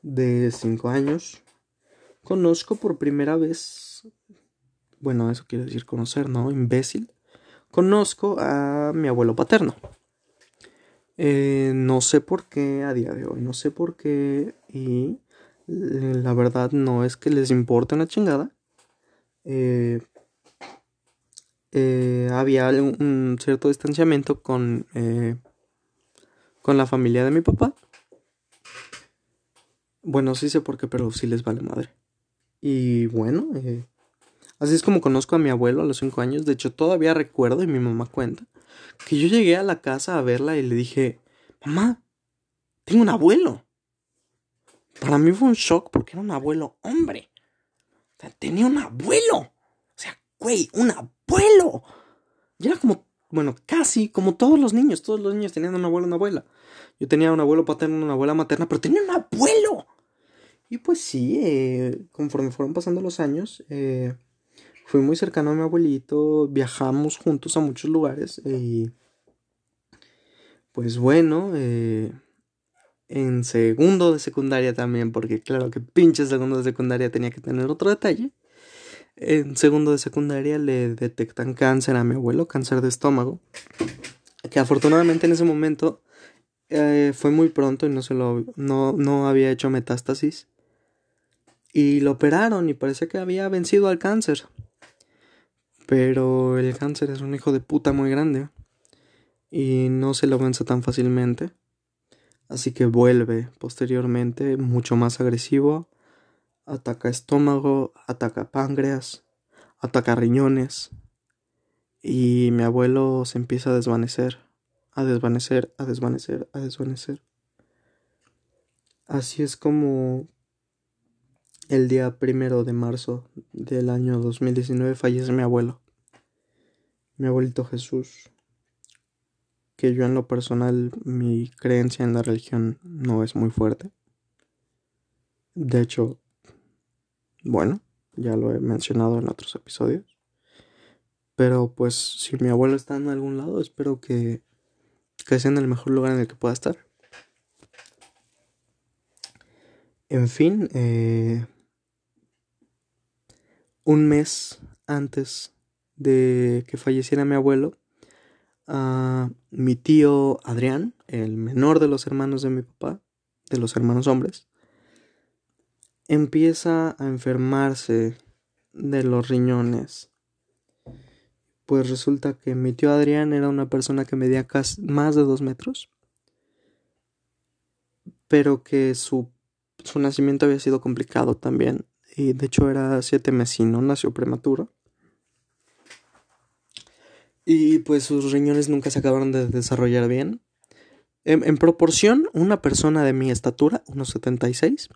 de 5 años, conozco por primera vez, bueno, eso quiere decir conocer, ¿no? Imbécil. Conozco a mi abuelo paterno. Eh, no sé por qué a día de hoy, no sé por qué y la verdad no es que les importe una chingada. Eh, eh, había un cierto distanciamiento con, con la familia de mi papá. Bueno, sí sé por qué, pero sí les vale madre. Y bueno, así es como conozco a mi abuelo a los 5 años. De hecho, todavía recuerdo y mi mamá cuenta que yo llegué a la casa a verla y le dije, mamá, tengo un abuelo. Para mí fue un shock porque era un abuelo hombre. O sea, tenía un abuelo. O sea, güey, un abuelo. Y era como bueno, casi como todos los niños, todos los niños tenían un abuelo, una abuela. Yo tenía un abuelo paterno, una abuela materna, pero tenía un abuelo. Y pues sí, eh, conforme fueron pasando los años, eh, fui muy cercano a mi abuelito, viajamos juntos a muchos lugares y pues bueno, eh, en segundo de secundaria también, porque claro que pinche segundo de secundaria tenía que tener otro detalle. En segundo de secundaria le detectan cáncer a mi abuelo, cáncer de estómago, que afortunadamente en ese momento eh, fue muy pronto y no se lo no, no había hecho metástasis. Y lo operaron y parece que había vencido al cáncer. Pero el cáncer es un hijo de puta muy grande y no se lo vence tan fácilmente. Así que vuelve posteriormente mucho más agresivo. Ataca estómago, ataca páncreas, ataca riñones. Y mi abuelo se empieza a desvanecer, a desvanecer, a desvanecer, a desvanecer. Así es como el día primero de marzo del año 2019 fallece mi abuelo, mi abuelito Jesús que yo en lo personal mi creencia en la religión no es muy fuerte. De hecho, bueno, ya lo he mencionado en otros episodios. Pero pues si mi abuelo está en algún lado, espero que, que sea en el mejor lugar en el que pueda estar. En fin, eh, un mes antes de que falleciera mi abuelo, mi tío Adrián, el menor de los hermanos de mi papá, de los hermanos hombres, empieza a enfermarse de los riñones. Pues resulta que mi tío Adrián era una persona que medía más de dos metros, pero que su, su nacimiento había sido complicado también, y de hecho era siete mesino, nació prematuro. Y pues sus riñones nunca se acabaron de desarrollar bien. En, proporción, una persona de mi estatura, unos 76,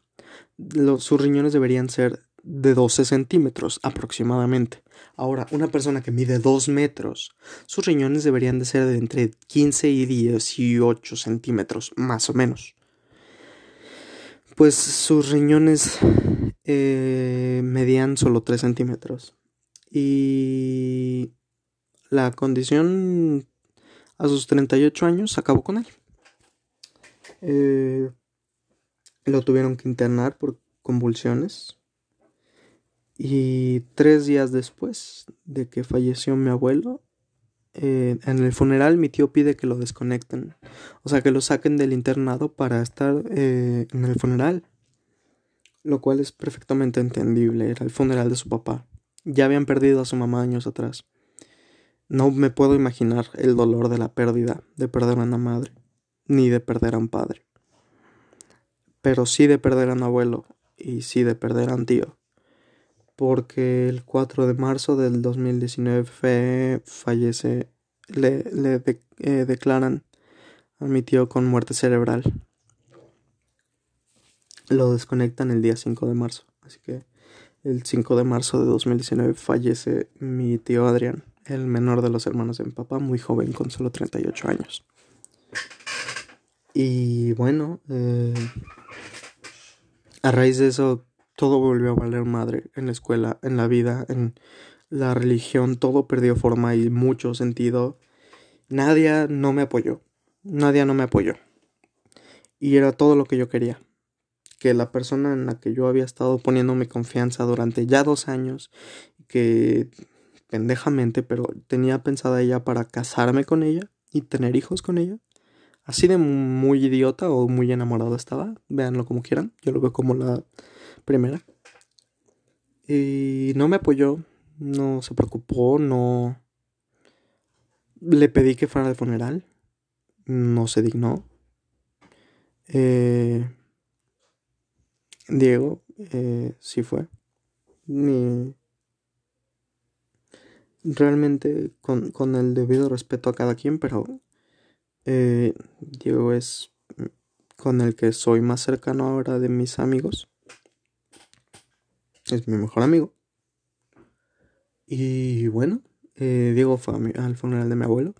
sus riñones deberían ser de 12 centímetros aproximadamente. Ahora, una persona que mide 2 metros, sus riñones deberían de ser de entre 15 y 18 centímetros, más o menos. Pues sus riñones eh, medían solo 3 centímetros. Y la condición a sus 38 años acabó con él. Eh, lo tuvieron que internar por convulsiones. Y tres días después de que falleció mi abuelo, eh, en el funeral mi tío pide que lo desconecten. O sea, que lo saquen del internado para estar eh, en el funeral. Lo cual es perfectamente entendible. Era el funeral de su papá. Ya habían perdido a su mamá años atrás. No me puedo imaginar el dolor de la pérdida, de perder a una madre, ni de perder a un padre. Pero sí de perder a un abuelo y sí de perder a un tío. Porque el 4 de marzo del 2019 fallece, le, le eh, declaran a mi tío con muerte cerebral. Lo desconectan el día 5 de marzo. Así que el 5 de marzo de 2019 fallece mi tío Adrián el menor de los hermanos de mi papá, muy joven, con solo 38 años. Y bueno, eh, a raíz de eso, todo volvió a valer madre en la escuela, en la vida, en la religión, todo perdió forma y mucho sentido. Nadie no me apoyó, nadie no me apoyó. Y era todo lo que yo quería. Que la persona en la que yo había estado poniendo mi confianza durante ya dos años, que pendejamente, pero tenía pensada ella para casarme con ella y tener hijos con ella. Así de muy idiota o muy enamorado estaba, véanlo como quieran, yo lo veo como la primera. Y no me apoyó, no se preocupó, no... Le pedí que fuera al funeral, no se dignó. Eh, Diego, eh, sí fue. Ni, realmente con, con, el debido respeto a cada quien, pero eh, Diego es con el que soy más cercano ahora de mis amigos. Es mi mejor amigo. Y bueno, eh, Diego fue al funeral de mi abuelo.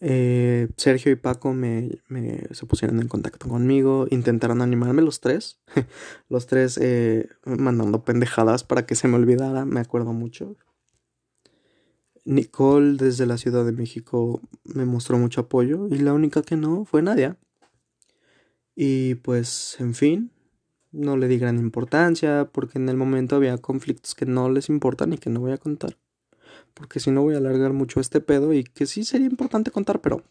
eh, Sergio y Paco me, se pusieron en contacto conmigo, intentaron animarme los tres, [laughs] los tres eh, mandando pendejadas para que se me olvidara, me acuerdo mucho. Nicole desde la Ciudad de México me mostró mucho apoyo y la única que no fue Nadia. Y pues, en fin, no le di gran importancia porque en el momento había conflictos que no les importan y que no voy a contar porque si no voy a alargar mucho este pedo y que sí sería importante contar, pero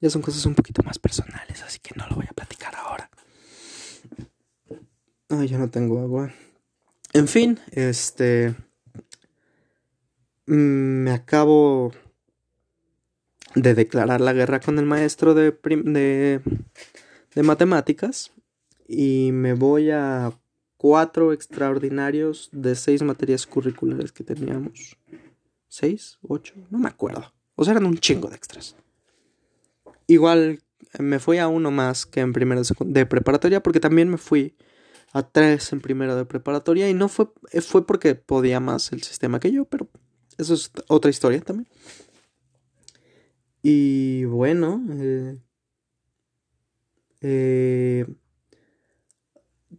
ya son cosas un poquito más personales, así que no lo voy a platicar ahora. Ay, ya no tengo agua. En fin, este... Me acabo de declarar la guerra con el maestro de, de, de matemáticas y me voy a cuatro extraordinarios de seis materias curriculares que teníamos. ¿Seis? ¿Ocho? No me acuerdo. O sea, eran un chingo de extras. Igual me fui a uno más que en primero de, preparatoria porque también me fui a tres en primero de preparatoria y no fue, fue porque podía más el sistema que yo, pero eso es otra historia también. Y bueno, eh, eh,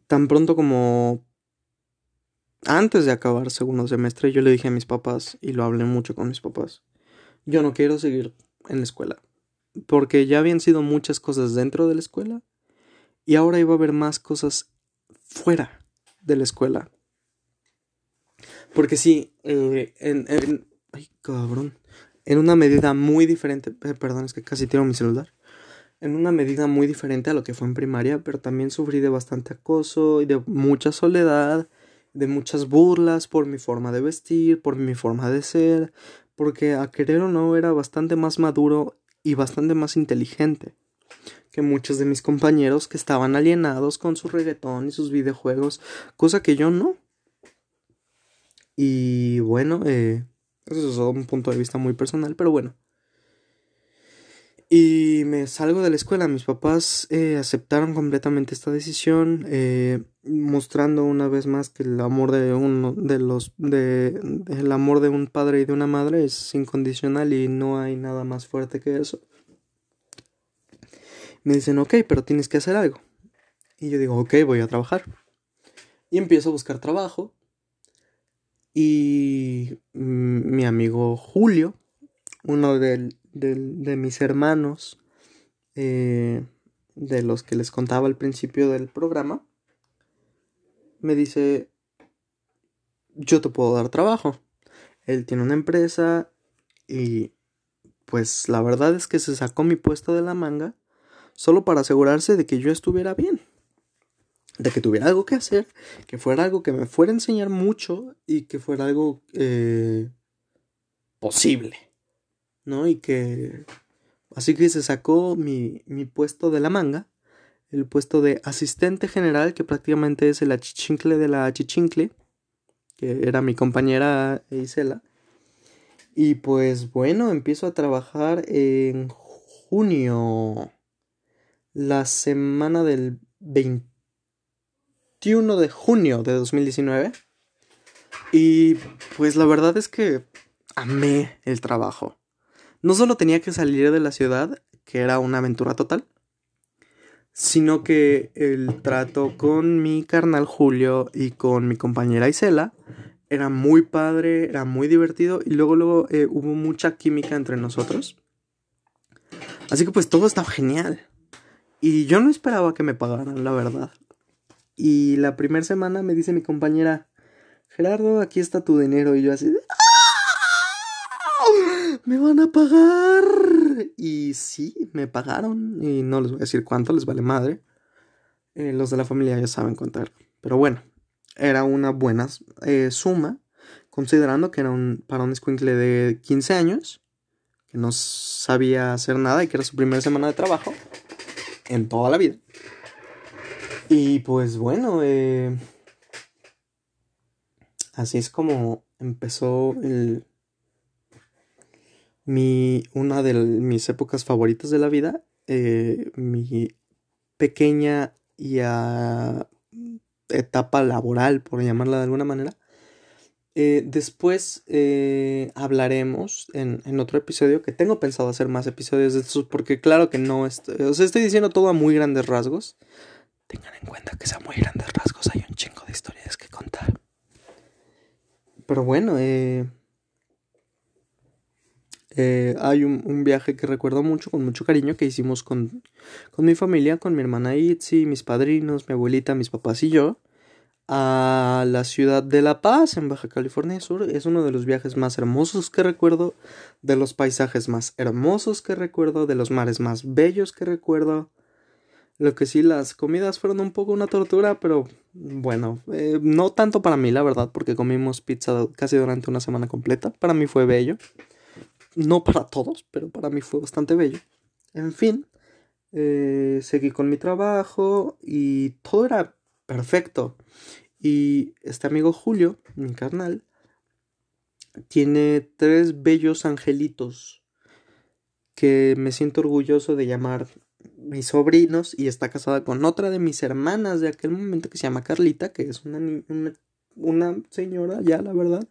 tan pronto como antes de acabar segundo semestre, yo le dije a mis papás, y lo hablé mucho con mis papás, yo no quiero seguir en la escuela, porque ya habían sido muchas cosas dentro de la escuela, y ahora iba a haber más cosas fuera de la escuela. Porque sí, eh, en, en, ay, cabrón, en una medida muy diferente, eh, perdón, es que casi tiro mi celular en una medida muy diferente a lo que fue en primaria, pero también sufrí de bastante acoso y de mucha soledad, de muchas burlas por mi forma de vestir, por mi forma de ser, porque a querer o no era bastante más maduro y bastante más inteligente que muchos de mis compañeros que estaban alienados con su reggaetón y sus videojuegos, cosa que yo no. Y bueno, eh, eso es un punto de vista muy personal, pero bueno. Y me salgo de la escuela. Mis papás eh, aceptaron completamente esta decisión, eh, mostrando una vez más que el amor de uno de los de, el amor de un padre y de una madre es incondicional y no hay nada más fuerte que eso. Me dicen, ok, pero tienes que hacer algo. Y yo digo, ok, voy a trabajar. Y empiezo a buscar trabajo. Y mi amigo Julio, uno de, mis hermanos, eh, de los que les contaba al principio del programa, me dice, yo te puedo dar trabajo. Él tiene una empresa y pues la verdad es que se sacó mi puesto de la manga solo para asegurarse de que yo estuviera bien, de que tuviera algo que hacer, que fuera algo que me fuera a enseñar mucho y que fuera algo eh, posible. ¿no? Y que... Así que se sacó mi, mi puesto de la manga, el puesto de asistente general, que prácticamente es el achichincle de la achichincle, que era mi compañera Isela. Y pues bueno, empiezo a trabajar en junio, la semana del 21 de junio de 2019. Y pues la verdad es que amé el trabajo. No solo tenía que salir de la ciudad, que era una aventura total, sino que el trato con mi carnal Julio y con mi compañera Isela era muy padre, era muy divertido y luego luego eh, hubo mucha química entre nosotros. Así que pues todo estaba genial. Y yo no esperaba que me pagaran, la verdad. Y la primera semana me dice mi compañera, Gerardo, aquí está tu dinero. Y yo así, me van a pagar. Y sí, me pagaron. Y no les voy a decir cuánto, les vale madre. Eh, los de la familia ya saben contar. Pero bueno, era una buena eh, suma, considerando que era un, para un escuincle de 15 años, que no sabía hacer nada y que era su primera semana de trabajo en toda la vida. Y pues bueno, eh, así es como empezó mi, una de mis épocas favoritas de la vida, eh, mi pequeña y etapa laboral, por llamarla de alguna manera, Eh, después hablaremos en, en, otro episodio que tengo pensado hacer más episodios de estos porque claro que no estoy, o sea, estoy diciendo todo a muy grandes rasgos. Tengan en cuenta que sea muy grandes rasgos, hay un chingo de historias que contar. Pero bueno, eh, eh, hay un, viaje que recuerdo mucho, con mucho cariño, que hicimos con, con mi familia, con mi hermana Itzi, mis padrinos, mi abuelita, mis papás y yo a la ciudad de La Paz, en Baja California Sur. Es uno de los viajes más hermosos que recuerdo, de los paisajes más hermosos que recuerdo, de los mares más bellos que recuerdo. Lo que sí, las comidas fueron un poco una tortura, pero bueno, eh, no tanto para mí, la verdad, porque comimos pizza casi durante una semana completa. Para mí fue bello. No para todos, pero para mí fue bastante bello. En fin, eh, seguí con mi trabajo y todo era perfecto. Y este amigo Julio, mi carnal, tiene tres bellos angelitos que me siento orgulloso de llamar mis sobrinos y está casada con otra de mis hermanas de aquel momento que se llama Carlita, que es una, una, una señora ya, la verdad,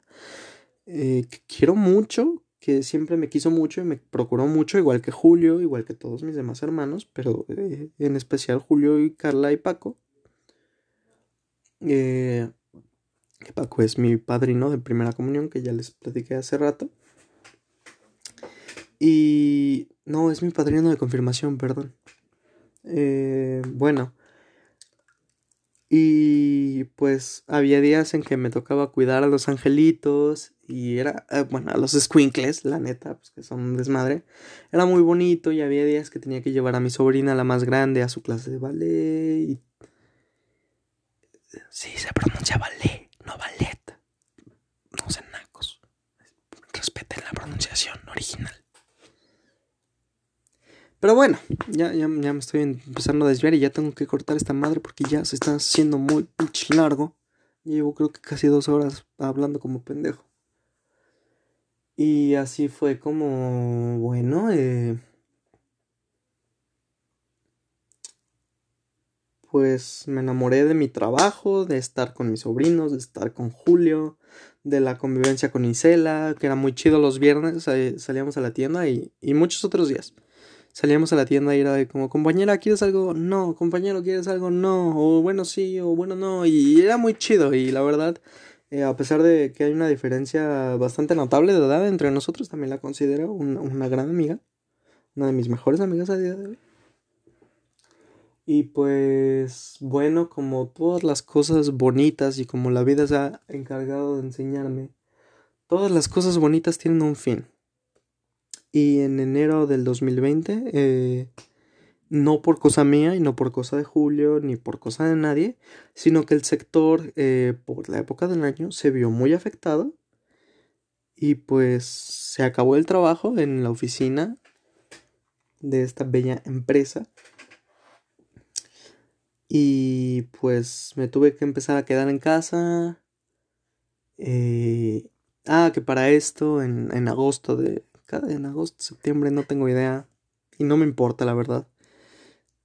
eh, que quiero mucho, que siempre me quiso mucho y me procuró mucho, igual que Julio, igual que todos mis demás hermanos, pero eh, en especial Julio y Carla y Paco. Eh, que Paco es mi padrino de primera comunión, que ya les platiqué hace rato. Y... No, es mi padrino de confirmación, perdón. Eh, bueno. Y pues había días en que me tocaba cuidar a los angelitos y era, eh, bueno, a los squinkles, la neta, pues que son un desmadre. Era muy bonito y había días que tenía que llevar a mi sobrina, la más grande, a su clase de ballet y Sí, se pronuncia ballet, no ballet. No sean. Respeten la pronunciación original. Pero bueno, ya, ya, ya, me estoy empezando a desviar y ya tengo que cortar esta madre porque ya se está haciendo muy largo. Llevo creo que casi dos horas hablando como pendejo. Y así fue como, bueno, eh, pues me enamoré de mi trabajo, de estar con mis sobrinos, de estar con Julio, de la convivencia con Isela, que era muy chido los viernes, salíamos a la tienda y, y muchos otros días. Salíamos a la tienda y era como, compañera, ¿quieres algo? No, compañero, ¿quieres algo? No, o bueno, sí, o bueno, no, y era muy chido y la verdad, eh, a pesar de que hay una diferencia bastante notable de edad entre nosotros, también la considero una, una gran amiga, una de mis mejores amigas a día de hoy. Y pues bueno, como todas las cosas bonitas y como la vida se ha encargado de enseñarme, todas las cosas bonitas tienen un fin. Y en enero del 2020, eh, no por cosa mía y no por cosa de Julio ni por cosa de nadie, sino que el sector eh, por la época del año se vio muy afectado y pues se acabó el trabajo en la oficina de esta bella empresa y pues me tuve que empezar a quedar en casa. Eh, ah, que para esto en, en agosto de... En agosto, septiembre, no tengo idea. Y no me importa, la verdad.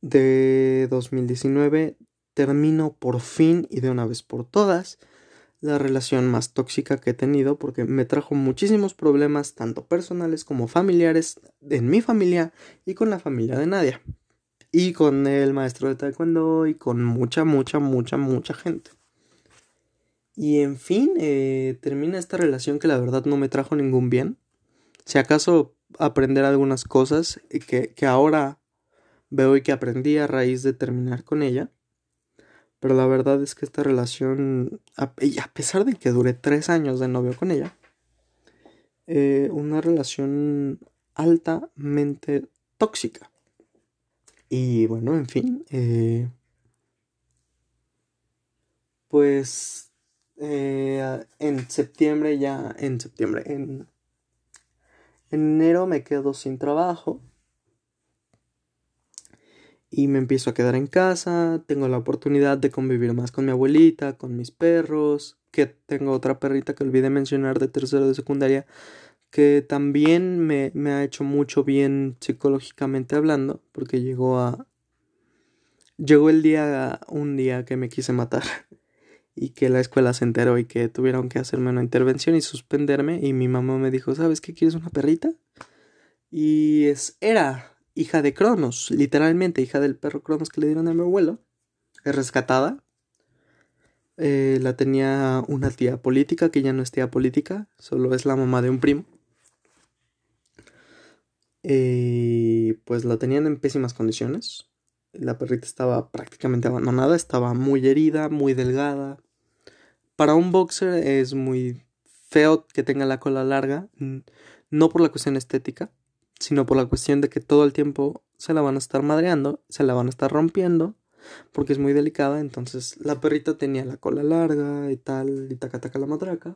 De 2019 termino por fin y de una vez por todas la relación más tóxica que he tenido porque me trajo muchísimos problemas tanto personales como familiares en mi familia y con la familia de Nadia y con el maestro de taekwondo y con mucha, mucha, mucha, mucha gente. Y en fin, eh, termina esta relación que la verdad no me trajo ningún bien. Si acaso aprender algunas cosas que, que ahora veo y que aprendí a raíz de terminar con ella. Pero la verdad es que esta relación, a, pesar de que duré tres años de novio con ella, eh, una relación altamente tóxica. Y bueno, en fin. Eh, pues eh, en septiembre ya, en septiembre, en, enero me quedo sin trabajo. Y me empiezo a quedar en casa, tengo la oportunidad de convivir más con mi abuelita, con mis perros, que tengo otra perrita que olvidé mencionar de tercero de secundaria, que también me, me ha hecho mucho bien psicológicamente hablando, porque llegó a... Llegó el día, un día que me quise matar. [laughs] y que la escuela se enteró y que tuvieron que hacerme una intervención y suspenderme y mi mamá me dijo, ¿sabes qué quieres una perrita? Y es era hija de Cronos, literalmente hija del perro Cronos que le dieron a mi abuelo, es rescatada. Eh, la tenía una tía política que ya no es tía política, solo es la mamá de un primo. Eh, pues la tenían en pésimas condiciones. La perrita estaba prácticamente abandonada, estaba muy herida, muy delgada, para un boxer es muy feo que tenga la cola larga, no por la cuestión estética, sino por la cuestión de que todo el tiempo se la van a estar madreando, se la van a estar rompiendo, porque es muy delicada, entonces la perrita tenía la cola larga y tal, y taca taca la matraca.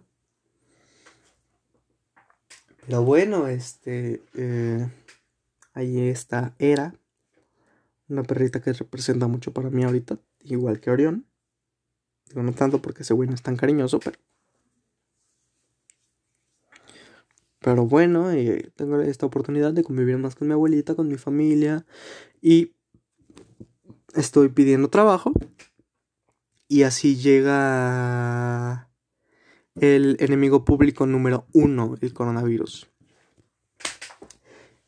Pero bueno, este, eh, ahí está Era, una perrita que representa mucho para mí ahorita, igual que Orión no tanto porque ese güey no es tan cariñoso, pero. Pero bueno, eh, tengo esta oportunidad de convivir más con mi abuelita, con mi familia. Y estoy pidiendo trabajo. Y así llega el enemigo público número uno, el coronavirus.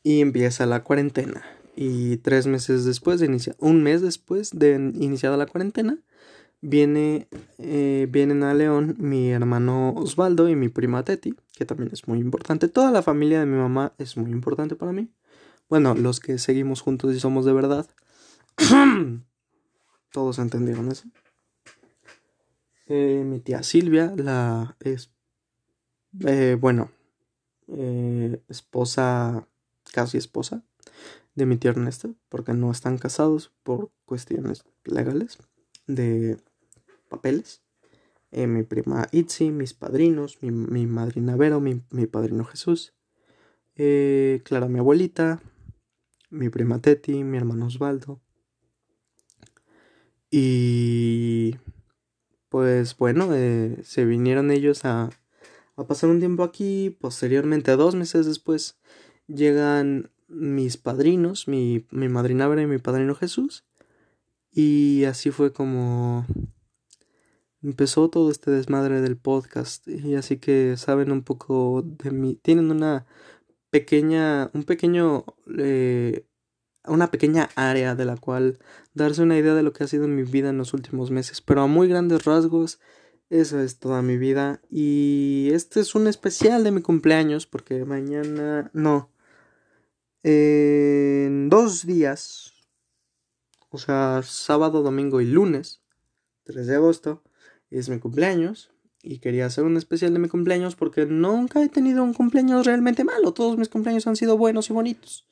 Y empieza la cuarentena. Y tres meses después de iniciar, un mes después de iniciada la cuarentena, viene, eh, vienen a León mi hermano Osvaldo y mi prima Teti, que también es muy importante. Toda la familia de mi mamá es muy importante para mí. Bueno, los que seguimos juntos y somos de verdad. [clears throat] Todos entendieron eso. Eh, mi tía Silvia, la es, eh, bueno, esposa, casi esposa de mi tía Ernesto porque no están casados por cuestiones legales de papeles. Eh, mi prima Itzi, mis padrinos, mi, mi madrina Vero, mi, mi padrino Jesús, eh, Clara, mi abuelita, mi prima Teti, mi hermano Osvaldo. Y pues bueno, eh, se vinieron ellos a, a pasar un tiempo aquí. Posteriormente, dos meses después, llegan mis padrinos, mi, mi madrina Vera y mi padrino Jesús. Y así fue como empezó todo este desmadre del podcast y así que saben un poco de mí. Tienen una pequeña un pequeño eh, una pequeña área de la cual darse una idea de lo que ha sido mi vida en los últimos meses pero a muy grandes rasgos esa es toda mi vida. Y este es un especial de mi cumpleaños porque mañana no en dos días o sea sábado domingo y lunes 3 de agosto es mi cumpleaños y quería hacer un especial de mi cumpleaños porque nunca he tenido un cumpleaños realmente malo. Todos mis cumpleaños han sido buenos y bonitos.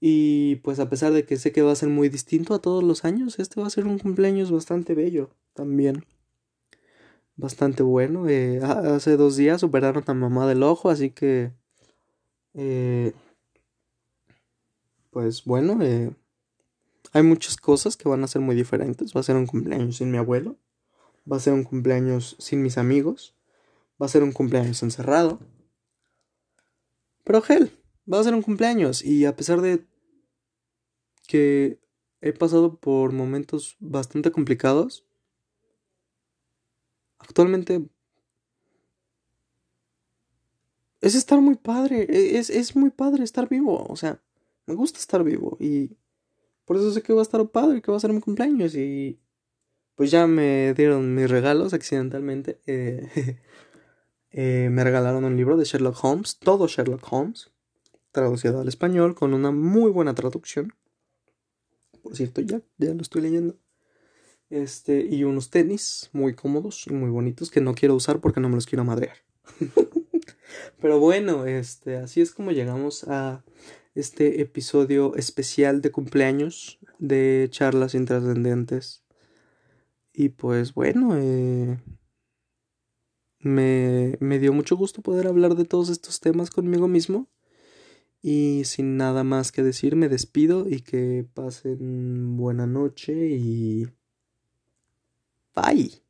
Y pues a pesar de que sé que va a ser muy distinto a todos los años, este va a ser un cumpleaños bastante bello también. Bastante bueno. Eh, hace dos días operaron a mamá del ojo, así que... Eh, pues bueno, eh, hay muchas cosas que van a ser muy diferentes. Va a ser un cumpleaños sin mi abuelo va a ser un cumpleaños sin mis amigos, va a ser un cumpleaños encerrado. Pero gel, va a ser un cumpleaños. Y a pesar de que he pasado por momentos bastante complicados, actualmente es estar muy padre, e-, es, es muy padre estar vivo, o sea, me gusta estar vivo. Y por eso sé que va a estar padre, que va a ser mi cumpleaños. Y pues ya me dieron mis regalos accidentalmente. Eh, [laughs] eh, me regalaron un libro de Sherlock Holmes, todo Sherlock Holmes, traducido al español con una muy buena traducción. Por cierto, ya, ya lo estoy leyendo. Este, y unos tenis muy cómodos y muy bonitos que no quiero usar porque no me los quiero madrear. [laughs] Pero bueno, este, así es como llegamos a este episodio especial de cumpleaños de charlas intrascendentes y pues bueno, eh, me, me dio mucho gusto poder hablar de todos estos temas conmigo mismo. Y sin nada más que decir, me despido y que pasen buena noche y... Bye.